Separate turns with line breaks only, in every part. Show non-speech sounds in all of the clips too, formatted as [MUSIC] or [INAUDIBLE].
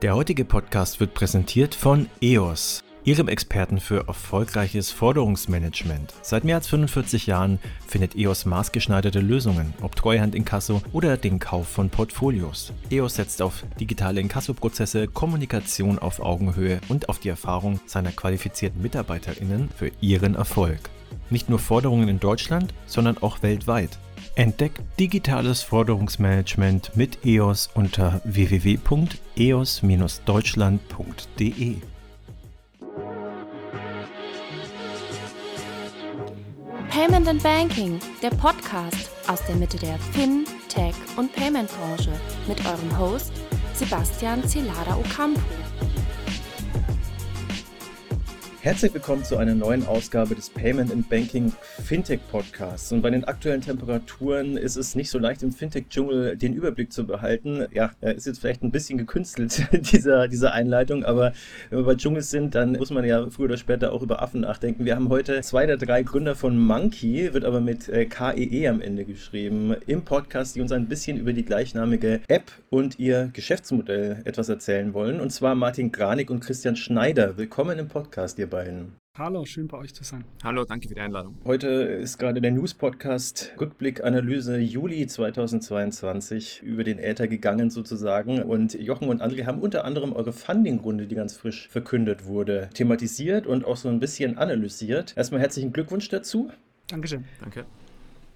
Der heutige Podcast wird präsentiert von EOS, Ihrem Experten für erfolgreiches Forderungsmanagement. Seit mehr als 45 Jahren findet EOS maßgeschneiderte Lösungen, ob Treuhand Inkasso oder den Kauf von Portfolios. EOS setzt auf digitale Inkassoprozesse, Kommunikation auf Augenhöhe und auf die Erfahrung seiner qualifizierten MitarbeiterInnen für ihren Erfolg. Nicht nur Forderungen in Deutschland, sondern auch weltweit. Entdeckt digitales Forderungsmanagement mit EOS unter www.eos-deutschland.de.
Payment and Banking, der Podcast aus der Mitte der Fin-, Tech- und Payment-Branche mit eurem Host Sebastian Celada Ocampo.
Herzlich willkommen zu einer neuen Ausgabe des Payment and Banking Fintech Podcasts. Und bei den aktuellen Temperaturen ist es nicht so leicht im Fintech-Dschungel den Überblick zu behalten. Ja, ist jetzt vielleicht ein bisschen gekünstelt, [LAUGHS] dieser, diese Einleitung, aber wenn wir bei Dschungels sind, dann muss man ja früher oder später auch über Affen nachdenken. Wir haben heute zwei der drei Gründer von Monkey, wird aber mit äh, KEE e am Ende geschrieben, im Podcast, die uns ein bisschen über die gleichnamige App und ihr Geschäftsmodell etwas erzählen wollen. Und zwar Martin Granik und Christian Schneider. Willkommen im Podcast, ihr beiden.
Hallo, schön bei euch zu sein.
Hallo, danke für die Einladung.
Heute ist gerade der News-Podcast Rückblick Analyse Juli 2022 über den Äther gegangen sozusagen. Und Jochen und André haben unter anderem eure Funding-Runde, die ganz frisch verkündet wurde, thematisiert und auch so ein bisschen analysiert. Erstmal herzlichen Glückwunsch dazu.
Dankeschön.
Danke.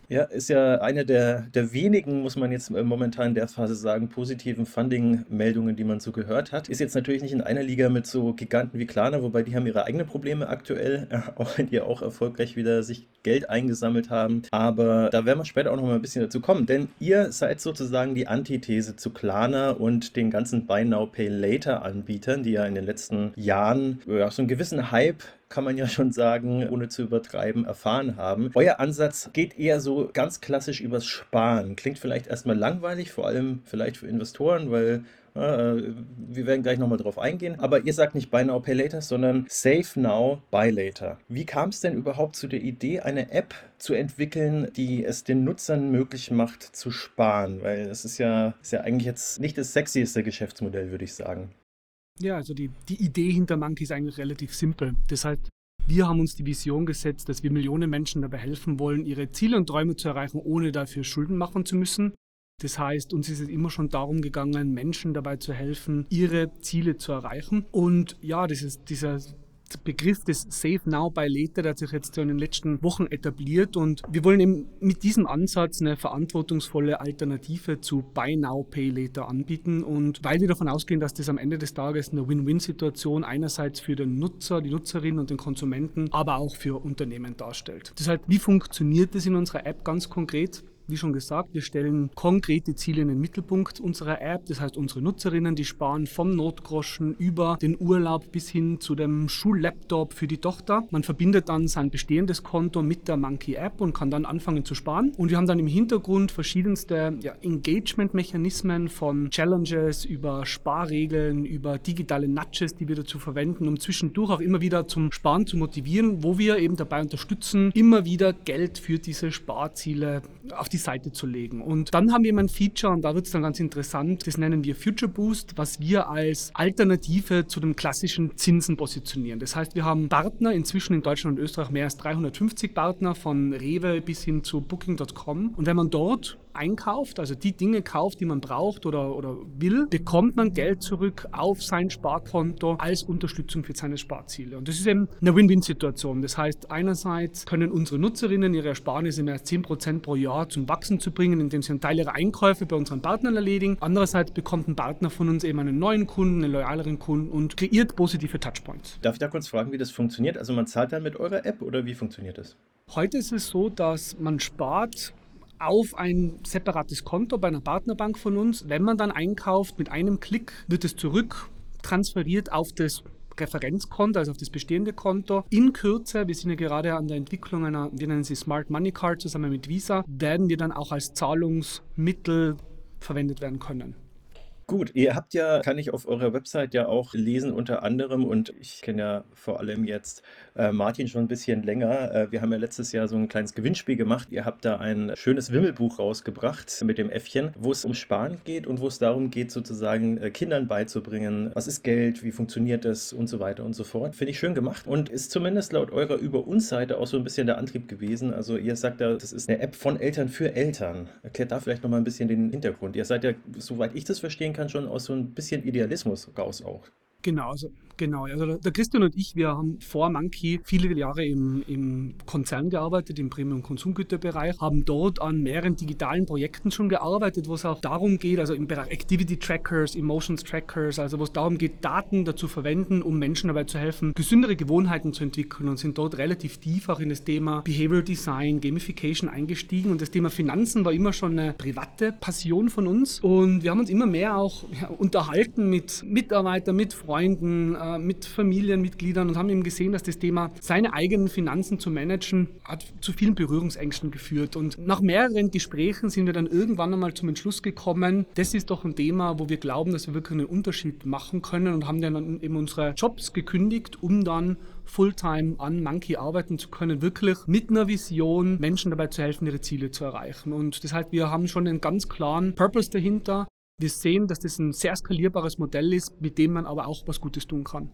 Ja, ist ja eine der, der wenigen, muss man jetzt äh, momentan in der Phase sagen, positiven Funding-Meldungen, die man so gehört hat. Ist jetzt natürlich nicht in einer Liga mit so Giganten wie Klarna, wobei die haben ihre eigenen Probleme aktuell, [LAUGHS] auch wenn die auch erfolgreich wieder sich Geld eingesammelt haben. Aber da werden wir später auch noch mal ein bisschen dazu kommen, denn ihr seid sozusagen die Antithese zu Klarna und den ganzen Buy Now Pay Later Anbietern, die ja in den letzten Jahren ja, so einen gewissen Hype kann man ja schon sagen, ohne zu übertreiben, erfahren haben. Euer Ansatz geht eher so ganz klassisch übers Sparen. Klingt vielleicht erstmal langweilig, vor allem vielleicht für Investoren, weil äh, wir werden gleich nochmal drauf eingehen. Aber ihr sagt nicht Buy Now, Pay Later, sondern Save Now, Buy Later. Wie kam es denn überhaupt zu der Idee, eine App zu entwickeln, die es den Nutzern möglich macht, zu sparen? Weil es ist ja, ist ja eigentlich jetzt nicht das sexieste Geschäftsmodell, würde ich sagen.
Ja, also die, die Idee hinter Monkey ist eigentlich relativ simpel. Das heißt, wir haben uns die Vision gesetzt, dass wir Millionen Menschen dabei helfen wollen, ihre Ziele und Träume zu erreichen, ohne dafür Schulden machen zu müssen. Das heißt, uns ist es immer schon darum gegangen, Menschen dabei zu helfen, ihre Ziele zu erreichen. Und ja, das ist dieser Begriff des Save Now by Later, der hat sich jetzt in den letzten Wochen etabliert und wir wollen eben mit diesem Ansatz eine verantwortungsvolle Alternative zu Buy Now Pay Later anbieten und weil wir davon ausgehen, dass das am Ende des Tages eine Win-Win-Situation einerseits für den Nutzer, die Nutzerin und den Konsumenten, aber auch für Unternehmen darstellt. Heißt, wie funktioniert das in unserer App ganz konkret? Wie schon gesagt, wir stellen konkrete Ziele in den Mittelpunkt unserer App. Das heißt, unsere Nutzerinnen, die sparen vom Notgroschen über den Urlaub bis hin zu dem Schullaptop für die Tochter. Man verbindet dann sein bestehendes Konto mit der Monkey App und kann dann anfangen zu sparen. Und wir haben dann im Hintergrund verschiedenste ja, Engagement-Mechanismen von Challenges über Sparregeln, über digitale Nudges, die wir dazu verwenden, um zwischendurch auch immer wieder zum Sparen zu motivieren, wo wir eben dabei unterstützen, immer wieder Geld für diese Sparziele auf die Seite zu legen. Und dann haben wir ein Feature und da wird es dann ganz interessant, das nennen wir Future Boost, was wir als Alternative zu den klassischen Zinsen positionieren. Das heißt, wir haben Partner, inzwischen in Deutschland und Österreich mehr als 350 Partner, von Rewe bis hin zu Booking.com. Und wenn man dort einkauft, also die Dinge kauft, die man braucht oder, oder will, bekommt man Geld zurück auf sein Sparkonto als Unterstützung für seine Sparziele. Und das ist eben eine Win-Win-Situation. Das heißt, einerseits können unsere Nutzerinnen ihre Ersparnisse mehr als 10% pro Jahr zum Wachsen zu bringen, indem sie einen Teil ihrer Einkäufe bei unseren Partnern erledigen. Andererseits bekommt ein Partner von uns eben einen neuen Kunden, einen loyaleren Kunden und kreiert positive Touchpoints.
Darf ich da kurz fragen, wie das funktioniert? Also man zahlt dann mit eurer App oder wie funktioniert das?
Heute ist es so, dass man spart auf ein separates Konto bei einer Partnerbank von uns. Wenn man dann einkauft, mit einem Klick wird es zurück transferiert auf das Referenzkonto, also auf das bestehende Konto. In Kürze, wir sind ja gerade an der Entwicklung einer, wir nennen sie Smart Money Card zusammen mit Visa, werden wir dann auch als Zahlungsmittel verwendet werden können.
Gut, ihr habt ja, kann ich auf eurer Website ja auch lesen, unter anderem, und ich kenne ja vor allem jetzt äh, Martin schon ein bisschen länger. Äh, wir haben ja letztes Jahr so ein kleines Gewinnspiel gemacht. Ihr habt da ein schönes Wimmelbuch rausgebracht mit dem Äffchen, wo es um Sparen geht und wo es darum geht, sozusagen äh, Kindern beizubringen, was ist Geld, wie funktioniert es und so weiter und so fort. Finde ich schön gemacht und ist zumindest laut eurer Über uns Seite auch so ein bisschen der Antrieb gewesen. Also ihr sagt ja, das ist eine App von Eltern für Eltern. Erklärt da vielleicht nochmal ein bisschen den Hintergrund. Ihr seid ja, soweit ich das verstehen kann, kann schon aus so ein bisschen Idealismus raus auch.
Genau, also Genau, also der Christian und ich, wir haben vor Monkey viele Jahre im, im Konzern gearbeitet, im Premium- Konsumgüterbereich, haben dort an mehreren digitalen Projekten schon gearbeitet, wo es auch darum geht, also im Bereich Activity Trackers, Emotions Trackers, also wo es darum geht, Daten dazu verwenden, um Menschen dabei zu helfen, gesündere Gewohnheiten zu entwickeln und sind dort relativ tief auch in das Thema Behavioral Design, Gamification eingestiegen. Und das Thema Finanzen war immer schon eine private Passion von uns. Und wir haben uns immer mehr auch ja, unterhalten mit Mitarbeitern, mit Freunden, äh, mit Familienmitgliedern und haben eben gesehen, dass das Thema, seine eigenen Finanzen zu managen, hat zu vielen Berührungsängsten geführt. Und nach mehreren Gesprächen sind wir dann irgendwann einmal zum Entschluss gekommen, das ist doch ein Thema, wo wir glauben, dass wir wirklich einen Unterschied machen können und haben dann eben unsere Jobs gekündigt, um dann Fulltime an Monkey arbeiten zu können, wirklich mit einer Vision Menschen dabei zu helfen, ihre Ziele zu erreichen. Und deshalb, wir haben schon einen ganz klaren Purpose dahinter. Wir sehen, dass das ein sehr skalierbares Modell ist, mit dem man aber auch was Gutes tun kann.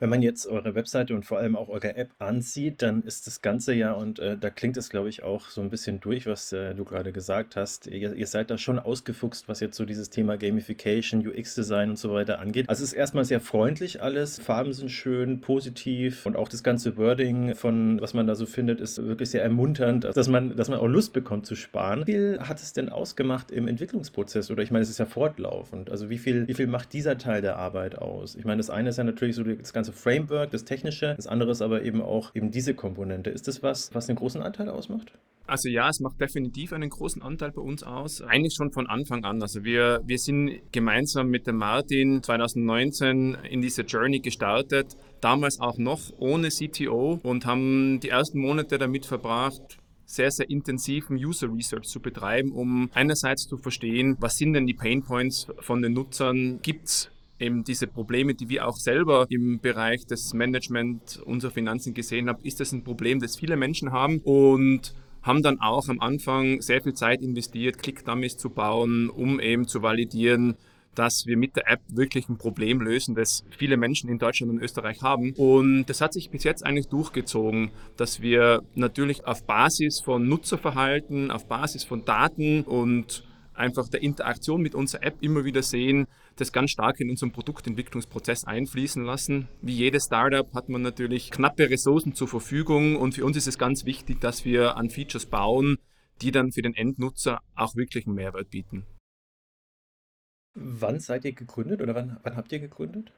Wenn man jetzt eure Webseite und vor allem auch eure App ansieht, dann ist das Ganze ja, und äh, da klingt es, glaube ich, auch so ein bisschen durch, was äh, du gerade gesagt hast. Ihr, ihr, seid da schon ausgefuchst, was jetzt so dieses Thema Gamification, UX-Design und so weiter angeht. Also es ist erstmal sehr freundlich alles. Farben sind schön, positiv und auch das ganze Wording von, was man da so findet, ist wirklich sehr ermunternd, dass man, dass man auch Lust bekommt zu sparen. Wie viel hat es denn ausgemacht im Entwicklungsprozess? Oder ich meine, es ist ja fortlaufend. Also wie viel, wie viel macht dieser Teil der Arbeit aus? Ich meine, das eine ist ja natürlich so das ganze ganze Framework, das Technische. Das andere ist aber eben auch eben diese Komponente. Ist das was, was einen großen Anteil ausmacht?
Also ja, es macht definitiv einen großen Anteil bei uns aus. Eigentlich schon von Anfang an. Also wir, wir sind gemeinsam mit dem Martin 2019 in diese Journey gestartet. Damals auch noch ohne CTO und haben die ersten Monate damit verbracht, sehr, sehr intensiven User Research zu betreiben, um einerseits zu verstehen, was sind denn die Pain Points von den Nutzern? Gibt es eben diese Probleme, die wir auch selber im Bereich des Management unserer Finanzen gesehen haben, ist das ein Problem, das viele Menschen haben und haben dann auch am Anfang sehr viel Zeit investiert, Click-Dummies zu bauen, um eben zu validieren, dass wir mit der App wirklich ein Problem lösen, das viele Menschen in Deutschland und Österreich haben. Und das hat sich bis jetzt eigentlich durchgezogen, dass wir natürlich auf Basis von Nutzerverhalten, auf Basis von Daten und einfach der Interaktion mit unserer App immer wieder sehen, das ganz stark in unseren Produktentwicklungsprozess einfließen lassen. Wie jedes Startup hat man natürlich knappe Ressourcen zur Verfügung und für uns ist es ganz wichtig, dass wir an Features bauen, die dann für den Endnutzer auch wirklich einen Mehrwert bieten.
Wann seid ihr gegründet oder wann, wann habt ihr gegründet?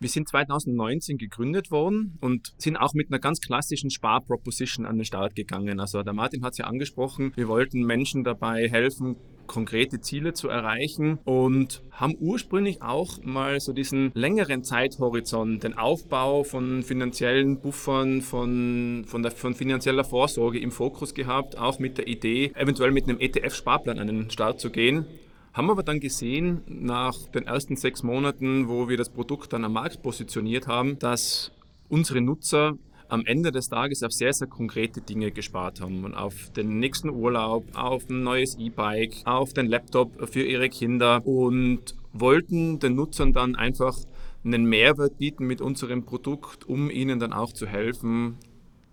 Wir sind 2019 gegründet worden und sind auch mit einer ganz klassischen Sparproposition an den Start gegangen. Also der Martin hat es ja angesprochen, wir wollten Menschen dabei helfen, konkrete Ziele zu erreichen und haben ursprünglich auch mal so diesen längeren Zeithorizont, den Aufbau von finanziellen Buffern, von, von, der, von finanzieller Vorsorge im Fokus gehabt, auch mit der Idee, eventuell mit einem ETF-Sparplan an den Start zu gehen. Haben aber dann gesehen, nach den ersten sechs Monaten, wo wir das Produkt dann am Markt positioniert haben, dass unsere Nutzer am Ende des Tages auf sehr, sehr konkrete Dinge gespart haben. Und auf den nächsten Urlaub, auf ein neues E-Bike, auf den Laptop für ihre Kinder und wollten den Nutzern dann einfach einen Mehrwert bieten mit unserem Produkt, um ihnen dann auch zu helfen,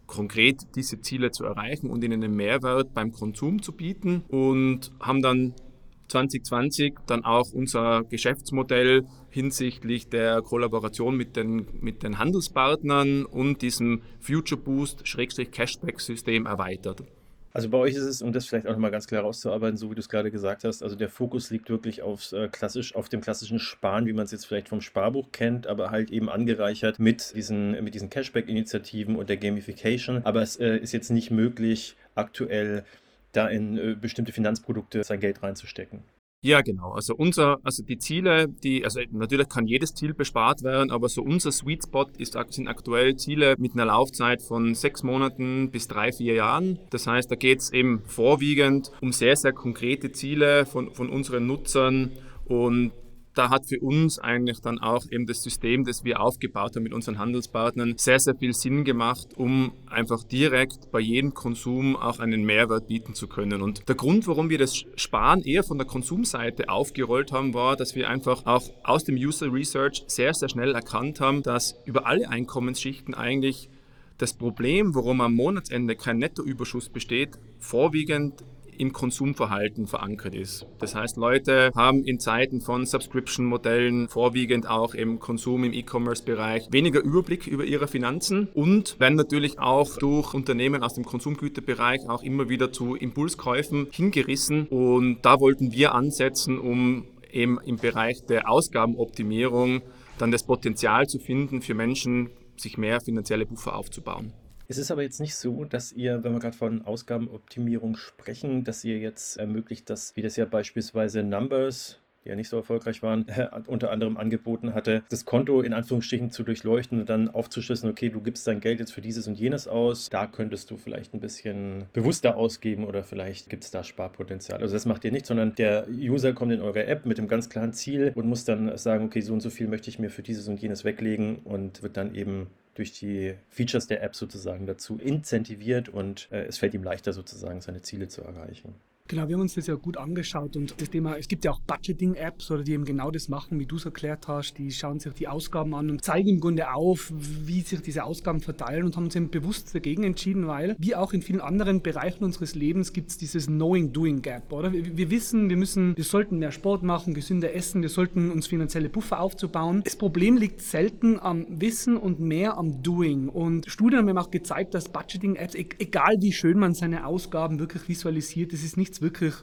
konkret diese Ziele zu erreichen und ihnen einen Mehrwert beim Konsum zu bieten und haben dann 2020 dann auch unser Geschäftsmodell hinsichtlich der Kollaboration mit den, mit den Handelspartnern und diesem Future Boost Cashback System erweitert.
Also bei euch ist es, um das vielleicht auch nochmal ganz klar rauszuarbeiten, so wie du es gerade gesagt hast, also der Fokus liegt wirklich aufs, äh, klassisch, auf dem klassischen Sparen, wie man es jetzt vielleicht vom Sparbuch kennt, aber halt eben angereichert mit diesen, mit diesen Cashback-Initiativen und der Gamification. Aber es äh, ist jetzt nicht möglich, aktuell da in äh, bestimmte Finanzprodukte sein Geld reinzustecken.
Ja, genau. Also unser, also die Ziele, die, also natürlich kann jedes Ziel bespart werden, aber so unser Sweet Spot ist, sind aktuell Ziele mit einer Laufzeit von sechs Monaten bis drei, vier Jahren. Das heißt, da geht es eben vorwiegend um sehr, sehr konkrete Ziele von, von unseren Nutzern und da hat für uns eigentlich dann auch eben das System, das wir aufgebaut haben mit unseren Handelspartnern, sehr, sehr viel Sinn gemacht, um einfach direkt bei jedem Konsum auch einen Mehrwert bieten zu können. Und der Grund, warum wir das Sparen eher von der Konsumseite aufgerollt haben, war, dass wir einfach auch aus dem User Research sehr, sehr schnell erkannt haben, dass über alle Einkommensschichten eigentlich das Problem, warum am Monatsende kein Nettoüberschuss besteht, vorwiegend im Konsumverhalten verankert ist. Das heißt, Leute haben in Zeiten von Subscription-Modellen, vorwiegend auch im Konsum im E-Commerce-Bereich, weniger Überblick über ihre Finanzen und werden natürlich auch durch Unternehmen aus dem Konsumgüterbereich auch immer wieder zu Impulskäufen hingerissen. Und da wollten wir ansetzen, um eben im Bereich der Ausgabenoptimierung dann das Potenzial zu finden, für Menschen sich mehr finanzielle Buffer aufzubauen.
Es ist aber jetzt nicht so, dass ihr, wenn wir gerade von Ausgabenoptimierung sprechen, dass ihr jetzt ermöglicht, dass, wie das ja beispielsweise Numbers die ja nicht so erfolgreich waren, [LAUGHS] unter anderem angeboten hatte, das Konto in Anführungsstrichen zu durchleuchten und dann aufzuschlüsseln, okay, du gibst dein Geld jetzt für dieses und jenes aus, da könntest du vielleicht ein bisschen bewusster ausgeben oder vielleicht gibt es da Sparpotenzial. Also das macht ihr nicht, sondern der User kommt in eure App mit dem ganz klaren Ziel und muss dann sagen, okay, so und so viel möchte ich mir für dieses und jenes weglegen und wird dann eben durch die Features der App sozusagen dazu incentiviert und äh, es fällt ihm leichter sozusagen seine Ziele zu erreichen.
Genau, wir haben uns das ja gut angeschaut und das Thema, es gibt ja auch Budgeting-Apps oder die eben genau das machen, wie du es erklärt hast. Die schauen sich die Ausgaben an und zeigen im Grunde auf, wie sich diese Ausgaben verteilen und haben uns eben bewusst dagegen entschieden, weil wie auch in vielen anderen Bereichen unseres Lebens gibt es dieses Knowing-Doing-Gap, oder? Wir, wir, wissen, wir müssen, wir sollten mehr Sport machen, gesünder essen, wir sollten uns finanzielle Buffer aufzubauen. Das Problem liegt selten am Wissen und mehr am Doing. Und Studien haben auch gezeigt, dass Budgeting-Apps, e-, egal wie schön man seine Ausgaben wirklich visualisiert, das ist nichts wirklich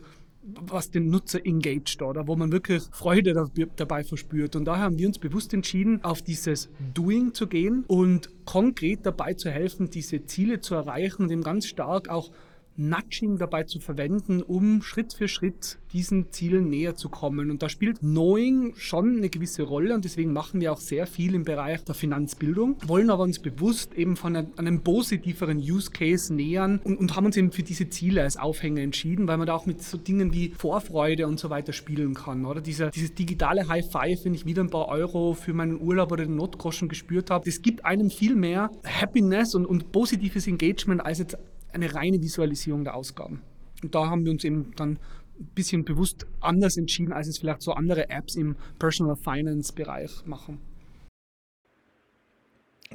was den Nutzer engaged oder wo man wirklich Freude dabei verspürt. Und daher haben wir uns bewusst entschieden, auf dieses Doing zu gehen und konkret dabei zu helfen, diese Ziele zu erreichen eben ganz stark auch Nudging dabei zu verwenden, um Schritt für Schritt diesen Zielen näher zu kommen. Und da spielt Knowing schon eine gewisse Rolle und deswegen machen wir auch sehr viel im Bereich der Finanzbildung, wollen aber uns bewusst eben von einem, positiveren Use Case nähern und, und, haben uns eben für diese Ziele als Aufhänger entschieden, weil man da auch mit so Dingen wie Vorfreude und so weiter spielen kann. Oder Diese, dieses digitale High Five, wenn ich wieder ein paar Euro für meinen Urlaub oder den Notgroschen gespürt habe, das gibt einem viel mehr Happiness und, und positives Engagement als jetzt eine reine Visualisierung der Ausgaben. Und da haben wir uns eben dann ein bisschen bewusst anders entschieden, als es vielleicht so andere Apps im Personal Finance Bereich machen.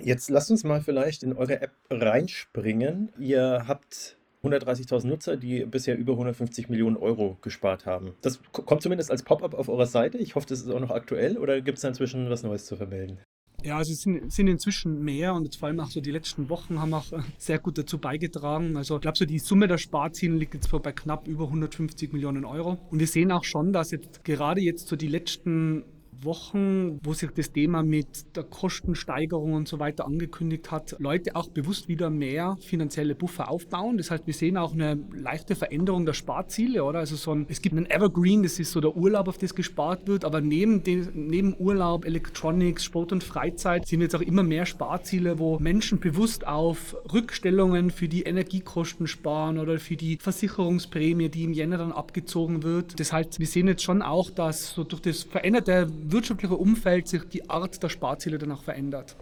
Jetzt lasst uns mal vielleicht in eure App reinspringen. Ihr habt 130.000 Nutzer, die bisher über 150 Millionen Euro gespart haben. Das kommt zumindest als Pop-up auf eurer Seite. Ich hoffe, das ist auch noch aktuell oder gibt es da inzwischen was Neues zu vermelden?
Ja, also es sind, sind inzwischen mehr und vor allem auch so die letzten Wochen haben auch äh, sehr gut dazu beigetragen. Also ich glaube, so die Summe der Sparziele liegt jetzt bei knapp über 150 Millionen Euro. Und wir sehen auch schon, dass jetzt gerade jetzt so die letzten Wochen, wo sich das Thema mit der Kostensteigerung und so weiter angekündigt hat, Leute auch bewusst wieder mehr finanzielle Buffer aufbauen. Das heißt, wir sehen auch eine leichte Veränderung der Sparziele, oder? Also so ein, es gibt einen Evergreen, das ist so der Urlaub, auf das gespart wird, aber neben, den, neben Urlaub, Electronics, Sport und Freizeit sind jetzt auch immer mehr Sparziele, wo Menschen bewusst auf Rückstellungen für die Energiekosten sparen oder für die Versicherungsprämie, die im Jänner dann abgezogen wird. Das heißt, wir sehen jetzt schon auch, dass so durch das veränderte wirtschaftliche Umfeld sich die Art der Sparziele danach verändert.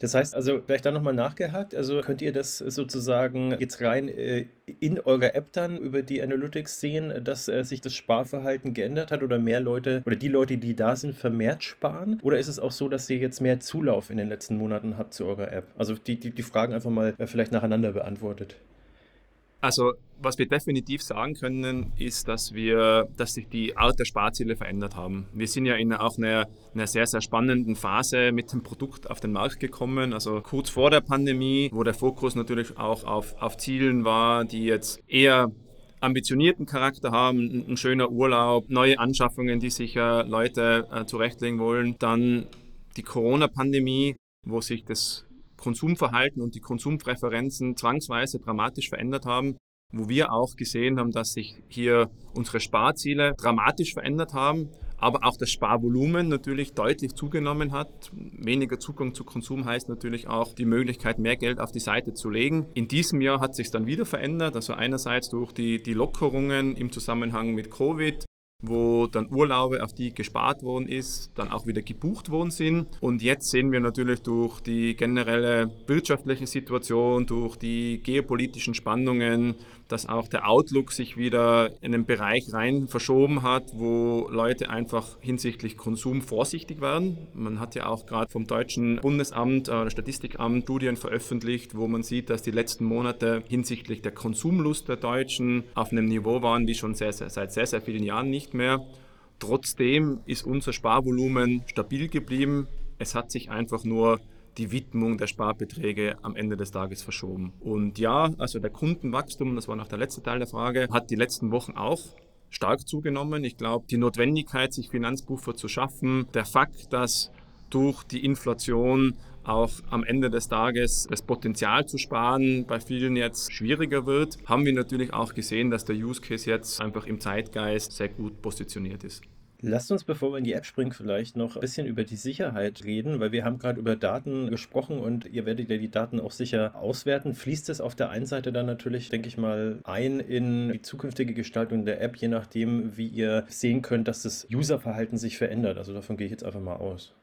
Das heißt also, vielleicht da nochmal nachgehakt, also könnt ihr das sozusagen jetzt rein äh, in eurer App dann über die Analytics sehen, dass äh, sich das Sparverhalten geändert hat oder mehr Leute oder die Leute, die da sind, vermehrt sparen? Oder ist es auch so, dass ihr jetzt mehr Zulauf in den letzten Monaten habt zu eurer App? Also die, die, die Fragen einfach mal äh, vielleicht nacheinander beantwortet.
Also was wir definitiv sagen können, ist, dass wir, dass sich die Art der Sparziele verändert haben. Wir sind ja in auch einer, einer sehr, sehr spannenden Phase mit dem Produkt auf den Markt gekommen. Also kurz vor der Pandemie, wo der Fokus natürlich auch auf, auf Zielen war, die jetzt eher ambitionierten Charakter haben, ein, schöner Urlaub, neue Anschaffungen, die sich äh, Leute äh, zurechtlegen wollen. Dann die Corona-Pandemie, wo sich das Konsumverhalten und die Konsumpräferenzen zwangsweise dramatisch verändert haben, wo wir auch gesehen haben, dass sich hier unsere Sparziele dramatisch verändert haben, aber auch das Sparvolumen natürlich deutlich zugenommen hat. Weniger Zugang zu Konsum heißt natürlich auch die Möglichkeit, mehr Geld auf die Seite zu legen. In diesem Jahr hat sich dann wieder verändert, also einerseits durch die, die Lockerungen im Zusammenhang mit Covid, wo dann Urlaube, auf die gespart worden ist, dann auch wieder gebucht worden sind. Und jetzt sehen wir natürlich durch die generelle wirtschaftliche Situation, durch die geopolitischen Spannungen, dass auch der Outlook sich wieder in einen Bereich rein verschoben hat, wo Leute einfach hinsichtlich Konsum vorsichtig werden. Man hat ja auch gerade vom deutschen Bundesamt oder äh, Statistikamt Studien veröffentlicht, wo man sieht, dass die letzten Monate hinsichtlich der Konsumlust der Deutschen auf einem Niveau waren wie schon sehr, sehr, seit sehr, sehr vielen Jahren nicht mehr. Trotzdem ist unser Sparvolumen stabil geblieben. Es hat sich einfach nur die Widmung der Sparbeträge am Ende des Tages verschoben. Und ja, also der Kundenwachstum, das war noch der letzte Teil der Frage, hat die letzten Wochen auch stark zugenommen. Ich glaube, die Notwendigkeit, sich Finanzpuffer zu schaffen, der Fakt, dass durch die Inflation auch am Ende des Tages das Potenzial zu sparen bei vielen jetzt schwieriger wird, haben wir natürlich auch gesehen, dass der Use Case jetzt einfach im Zeitgeist sehr gut positioniert ist.
Lasst uns, bevor wir in die App springen, vielleicht noch ein bisschen über die Sicherheit reden, weil wir haben gerade über Daten gesprochen und ihr werdet ja die Daten auch sicher auswerten. Fließt es auf der einen Seite dann natürlich, denke ich mal, ein in die zukünftige Gestaltung der App, je nachdem, wie ihr sehen könnt, dass das Userverhalten sich verändert. Also davon gehe ich jetzt einfach mal aus.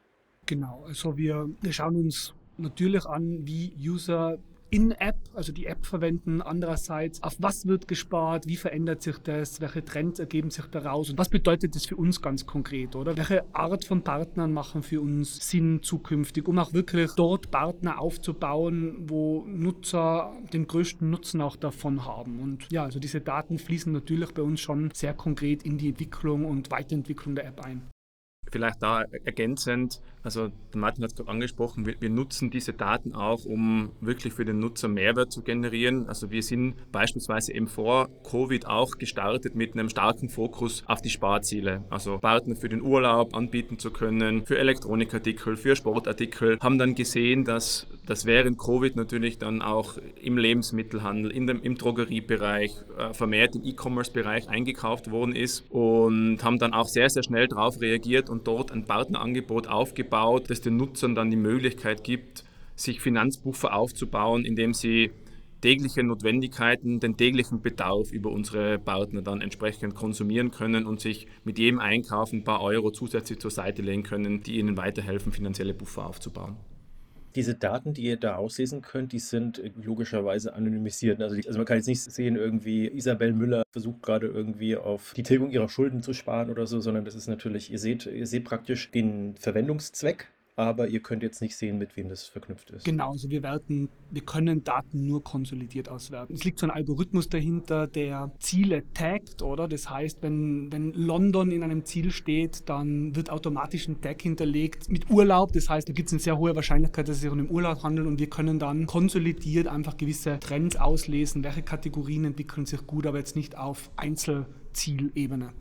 Genau, also wir, wir schauen uns natürlich an, wie User in-App, also die App verwenden. Andererseits, auf was wird gespart? Wie verändert sich das? Welche Trends ergeben sich daraus? Und was bedeutet das für uns ganz konkret, oder? Welche Art von Partnern machen für uns Sinn zukünftig, um auch wirklich dort Partner aufzubauen, wo Nutzer den größten Nutzen auch davon haben? Und ja, also diese Daten fließen natürlich bei uns schon sehr konkret in die Entwicklung und Weiterentwicklung der App ein.
Vielleicht da ergänzend, also Martin hat es gerade angesprochen, wir, wir, nutzen diese Daten auch, um wirklich für den Nutzer Mehrwert zu generieren. Also wir sind beispielsweise eben vor Covid auch gestartet mit einem starken Fokus auf die Sparziele. Also Partner für den Urlaub anbieten zu können, für Elektronikartikel, für Sportartikel, haben dann gesehen, dass das während Covid natürlich dann auch im Lebensmittelhandel, in dem, im Drogeriebereich, äh, vermehrt im E-Commerce-Bereich eingekauft worden ist und haben dann auch sehr, sehr schnell darauf reagiert und dort ein Partnerangebot aufgebaut, das den Nutzern dann die Möglichkeit gibt, sich Finanzpuffer aufzubauen, indem sie tägliche Notwendigkeiten, den täglichen Bedarf über unsere Partner dann entsprechend konsumieren können und sich mit jedem Einkauf ein paar Euro zusätzlich zur Seite legen können, die ihnen weiterhelfen, finanzielle Puffer aufzubauen.
Diese Daten, die ihr da auslesen könnt, die sind logischerweise anonymisiert. Also, die, also, man kann jetzt nicht sehen, irgendwie Isabel Müller versucht gerade irgendwie auf die Tilgung ihrer Schulden zu sparen oder so, sondern das ist natürlich, ihr seht, ihr seht praktisch den Verwendungszweck aber ihr könnt jetzt nicht sehen, mit wem das verknüpft ist.
Genau, also wir werten, wir können Daten nur konsolidiert auswerten. Es liegt so ein Algorithmus dahinter, der Ziele taggt, oder? Das heißt, wenn, wenn London in einem Ziel steht, dann wird automatisch ein Tag hinterlegt mit Urlaub. Das heißt, da gibt es eine sehr hohe Wahrscheinlichkeit, dass es sich um den Urlaub handelt und wir können dann konsolidiert einfach gewisse Trends auslesen, welche Kategorien entwickeln sich gut, aber jetzt nicht auf Einzelzielebene.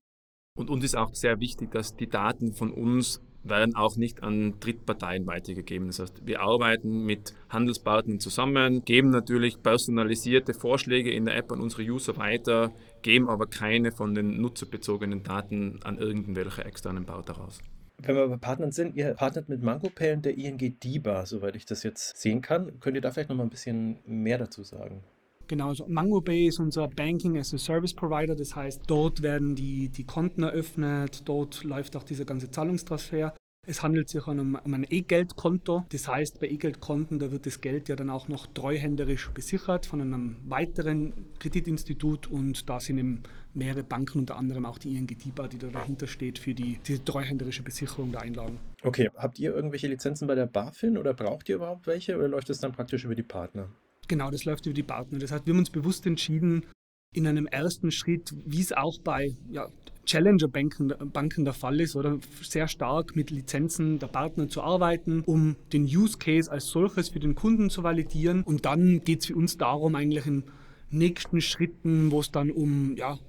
Und uns ist auch sehr wichtig, dass die Daten von uns werden auch nicht an Drittparteien weitergegeben. Das heißt, wir arbeiten mit Handelspartnern zusammen, geben natürlich personalisierte Vorschläge in der App an unsere User weiter, geben aber keine von den nutzerbezogenen Daten an irgendwelche externen Partner raus.
Wenn wir bei Partnern sind, ihr partnert mit MangoPay und der ING DIBA, soweit ich das jetzt sehen kann. Könnt ihr da vielleicht noch mal ein bisschen mehr dazu sagen?
Genau, also MangoPay ist unser Banking as a Service Provider. Das heißt, dort werden die, die Konten eröffnet, dort läuft auch dieser ganze Zahlungstransfer. Es handelt sich um, um ein E-Geldkonto. Das heißt, bei E-Geldkonten, da wird das Geld ja dann auch noch treuhänderisch besichert von einem weiteren Kreditinstitut und da sind eben mehrere Banken, unter anderem auch die ING DIBA, die da dahinter steht für die, die treuhänderische Besicherung der Einlagen.
Okay, habt ihr irgendwelche Lizenzen bei der BaFin oder braucht ihr überhaupt welche oder läuft das dann praktisch über die Partner?
Genau, das läuft über die Partner. Das heißt, wir haben uns bewusst entschieden, in einem ersten Schritt, wie es auch bei ja, Challenger-Banken Banken der Fall ist, oder sehr stark mit Lizenzen der Partner zu arbeiten, um den Use Case als solches für den Kunden zu validieren. Und dann geht es für uns darum, eigentlich in nächsten Schritten, wo es dann um ja,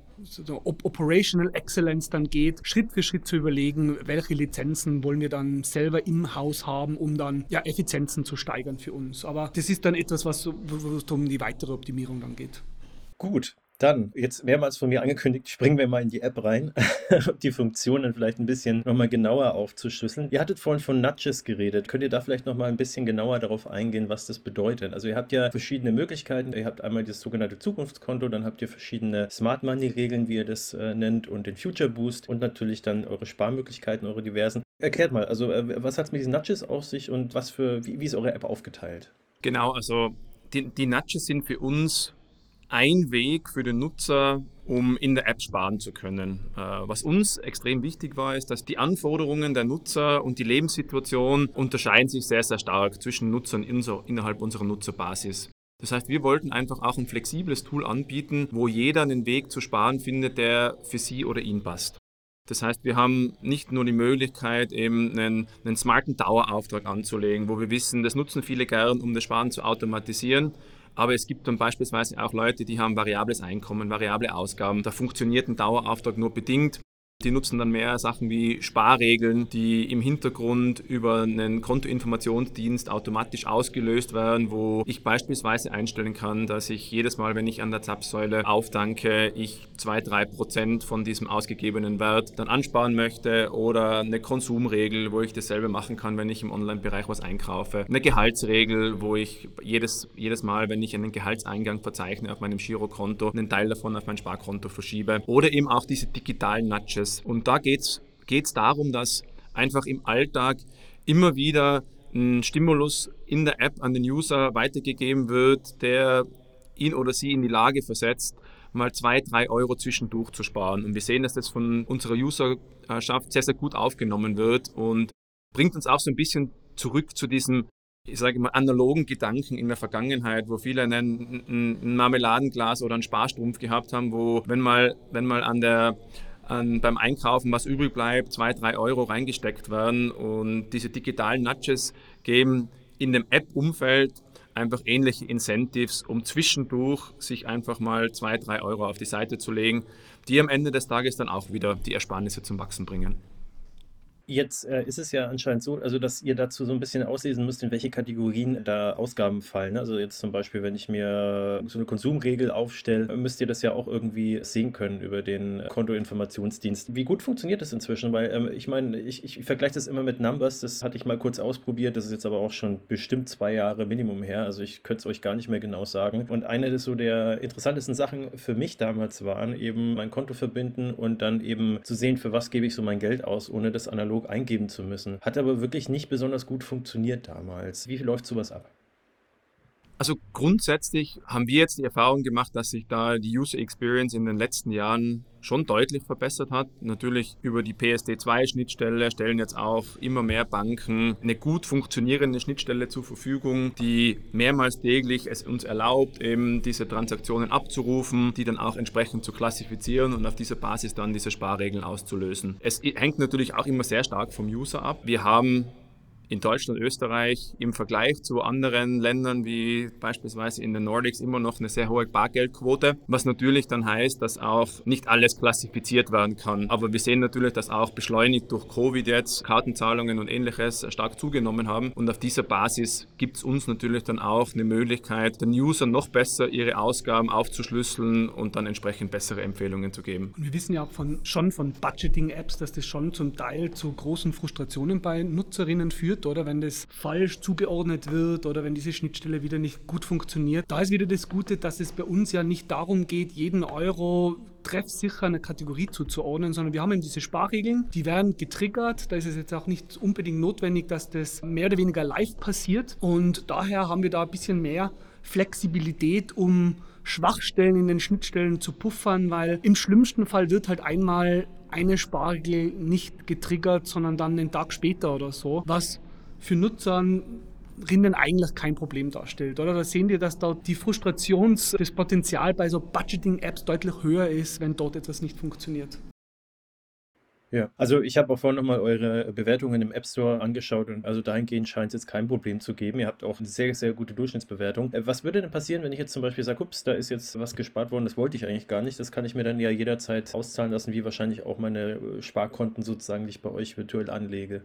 Operational Excellence dann geht, Schritt für Schritt zu überlegen, welche Lizenzen wollen wir dann selber im Haus haben, um dann ja, Effizienzen zu steigern für uns. Aber das ist dann etwas, was, wo es um die weitere Optimierung dann geht.
Gut, Dann, jetzt mehrmals von mir angekündigt, springen wir mal in die App rein, [LAUGHS] um die Funktionen vielleicht ein bisschen nochmal genauer aufzuschlüsseln. Ihr hattet vorhin von Nudges geredet. Könnt ihr da vielleicht nochmal ein bisschen genauer darauf eingehen, was das bedeutet? Also ihr habt ja verschiedene Möglichkeiten. Ihr habt einmal das sogenannte Zukunftskonto, dann habt ihr verschiedene Smart Money-Regeln, wie ihr das äh, nennt, und den Future Boost und natürlich dann eure Sparmöglichkeiten, eure diversen. Erklärt mal, also äh, was hat es mit diesen Nudges auf sich und was für, wie, wie ist eure App aufgeteilt?
Genau, also die, die Nudges sind für uns ein Weg für den Nutzer, um in der App sparen zu können. Äh, was uns extrem wichtig war, ist, dass die Anforderungen der Nutzer und die Lebenssituation unterscheiden sich sehr, sehr stark zwischen Nutzern innerhalb unserer Nutzerbasis. Das heißt, wir wollten einfach auch ein flexibles Tool anbieten, wo jeder einen Weg zu sparen findet, der für sie oder ihn passt. Das heißt, wir haben nicht nur die Möglichkeit, eben einen, einen smarten Dauerauftrag anzulegen, wo wir wissen, das nutzen viele gern, um das Sparen zu automatisieren. Aber es gibt dann beispielsweise auch Leute, die haben variables Einkommen, variable Ausgaben. Da funktioniert ein Dauerauftrag nur bedingt. Die nutzen dann mehr Sachen wie Sparregeln, die im Hintergrund über einen Kontoinformationsdienst automatisch ausgelöst werden, wo ich beispielsweise einstellen kann, dass ich jedes Mal, wenn ich an der Zapfsäule aufdanke, ich 2-3 Prozent von diesem ausgegebenen Wert dann ansparen möchte oder eine Konsumregel, wo ich dasselbe machen kann, wenn ich im Online-Bereich was einkaufe. Eine Gehaltsregel, wo ich jedes, jedes Mal, wenn ich einen Gehaltseingang verzeichne auf meinem Girokonto, einen Teil davon auf mein Sparkonto verschiebe. Oder eben auch diese digitalen Nudges, und da geht es darum, dass einfach im Alltag immer wieder ein Stimulus in der App an den User weitergegeben wird, der ihn oder sie in die Lage versetzt, mal zwei, drei Euro zwischendurch zu sparen. Und wir sehen, dass das von unserer Userschaft sehr, sehr gut aufgenommen wird und bringt uns auch so ein bisschen zurück zu diesem, ich sage mal, analogen Gedanken in der Vergangenheit, wo viele einen, ein Marmeladenglas oder einen Sparstrumpf gehabt haben, wo, wenn mal, wenn mal an der an, beim Einkaufen, was übrig bleibt, zwei, drei Euro reingesteckt werden. Und diese digitalen Nudges geben in dem App-Umfeld einfach ähnliche Incentives, um zwischendurch sich einfach mal zwei, drei Euro auf die Seite zu legen, die am Ende des Tages dann auch wieder die Ersparnisse zum Wachsen bringen.
Jetzt äh, ist es ja anscheinend so, also dass ihr dazu so ein bisschen auslesen müsst, in welche Kategorien da Ausgaben fallen. Also jetzt zum Beispiel, wenn ich mir so eine Konsumregel aufstelle, müsst ihr das ja auch irgendwie sehen können über den Kontoinformationsdienst. Wie gut funktioniert das inzwischen? Weil ähm, ich meine, ich, ich, vergleiche das immer mit Numbers, das hatte ich mal kurz ausprobiert, das ist jetzt aber auch schon bestimmt zwei Jahre Minimum her, also ich könnte es euch gar nicht mehr genau sagen. Und eine der so der interessantesten Sachen für mich damals waren eben mein Konto verbinden und dann eben zu sehen, für was gebe ich so mein Geld aus, ohne das analog analog eingeben zu müssen. Hat aber wirklich nicht besonders gut funktioniert damals. Wie läuft sowas ab?
Also grundsätzlich haben wir jetzt die Erfahrung gemacht, dass sich da die User Experience in den letzten Jahren schon deutlich verbessert hat. Natürlich über die PSD2-Schnittstelle stellen jetzt auch immer mehr Banken eine gut funktionierende Schnittstelle zur Verfügung, die mehrmals täglich es uns erlaubt, eben diese Transaktionen abzurufen, die dann auch entsprechend zu klassifizieren und auf dieser Basis dann diese Sparregeln auszulösen. Es hängt natürlich auch immer sehr stark vom User ab. Wir haben in Deutschland, Österreich im Vergleich zu anderen Ländern wie beispielsweise in den Nordics immer noch eine sehr hohe Bargeldquote, was natürlich dann heißt, dass auch nicht alles klassifiziert werden kann. Aber wir sehen natürlich, dass auch beschleunigt durch Covid jetzt Kartenzahlungen und ähnliches stark zugenommen haben und auf dieser Basis gibt es uns natürlich dann auch eine Möglichkeit, den Usern noch besser ihre Ausgaben aufzuschlüsseln und dann entsprechend bessere Empfehlungen zu geben.
Und wir wissen ja auch von, schon von Budgeting-Apps, dass das schon zum Teil zu großen Frustrationen bei Nutzerinnen führt oder wenn das falsch zugeordnet wird oder wenn diese Schnittstelle wieder nicht gut funktioniert. Da ist wieder das Gute, dass es bei uns ja nicht darum geht, jeden Euro treffsicher eine Kategorie zuzuordnen, sondern wir haben eben diese Sparregeln, die werden getriggert. Da ist es jetzt auch nicht unbedingt notwendig, dass das mehr oder weniger live passiert. Und daher haben wir da ein bisschen mehr Flexibilität, um Schwachstellen in den Schnittstellen zu puffern, weil im schlimmsten Fall wird halt einmal eine Sparregel nicht getriggert, sondern dann einen Tag später oder so, was für Nutzerinnen eigentlich kein Problem darstellt, oder? Da sehen wir, dass da die Frustrations, das Potenzial bei so Budgeting-Apps deutlich höher ist, wenn dort etwas nicht funktioniert.
Ja, also ich habe auch vorhin nochmal eure Bewertungen im App Store angeschaut und also dahingehend scheint es jetzt kein Problem zu geben. Ihr habt auch eine sehr, sehr gute Durchschnittsbewertung. Äh, was würde denn passieren, wenn ich jetzt zum Beispiel sage, ups, da ist jetzt was gespart worden, das wollte ich eigentlich gar nicht. Das kann ich mir dann ja jederzeit auszahlen lassen, wie wahrscheinlich auch meine äh, Sparkonten sozusagen, die ich bei euch virtuell anlege.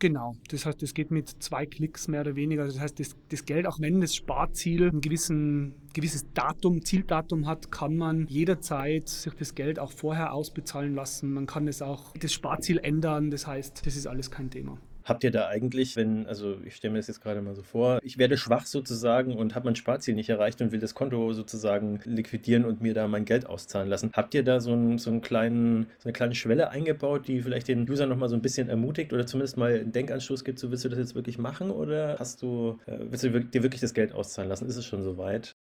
Genau, das heißt, es geht mit zwei Klicks mehr oder weniger. Das heißt, das, das, Geld, auch wenn das Sparziel ein gewissen, gewisses Datum, Zieldatum hat, kann man jederzeit sich das Geld auch vorher ausbezahlen lassen. Man kann es auch das Sparziel ändern. Das heißt, das ist alles kein Thema.
Habt ihr da eigentlich, wenn, also ich stelle mir das jetzt gerade mal so vor, ich werde schwach sozusagen und habe mein Sparziel nicht erreicht und will das Konto sozusagen liquidieren und mir da mein Geld auszahlen lassen. Habt ihr da so, einen, so, einen kleinen, so eine kleine Schwelle eingebaut, die vielleicht den User nochmal so ein bisschen ermutigt oder zumindest mal einen Denkanstoß gibt, so willst du das jetzt wirklich machen oder hast du, äh, willst du dir wirklich das Geld auszahlen lassen? Ist es schon soweit?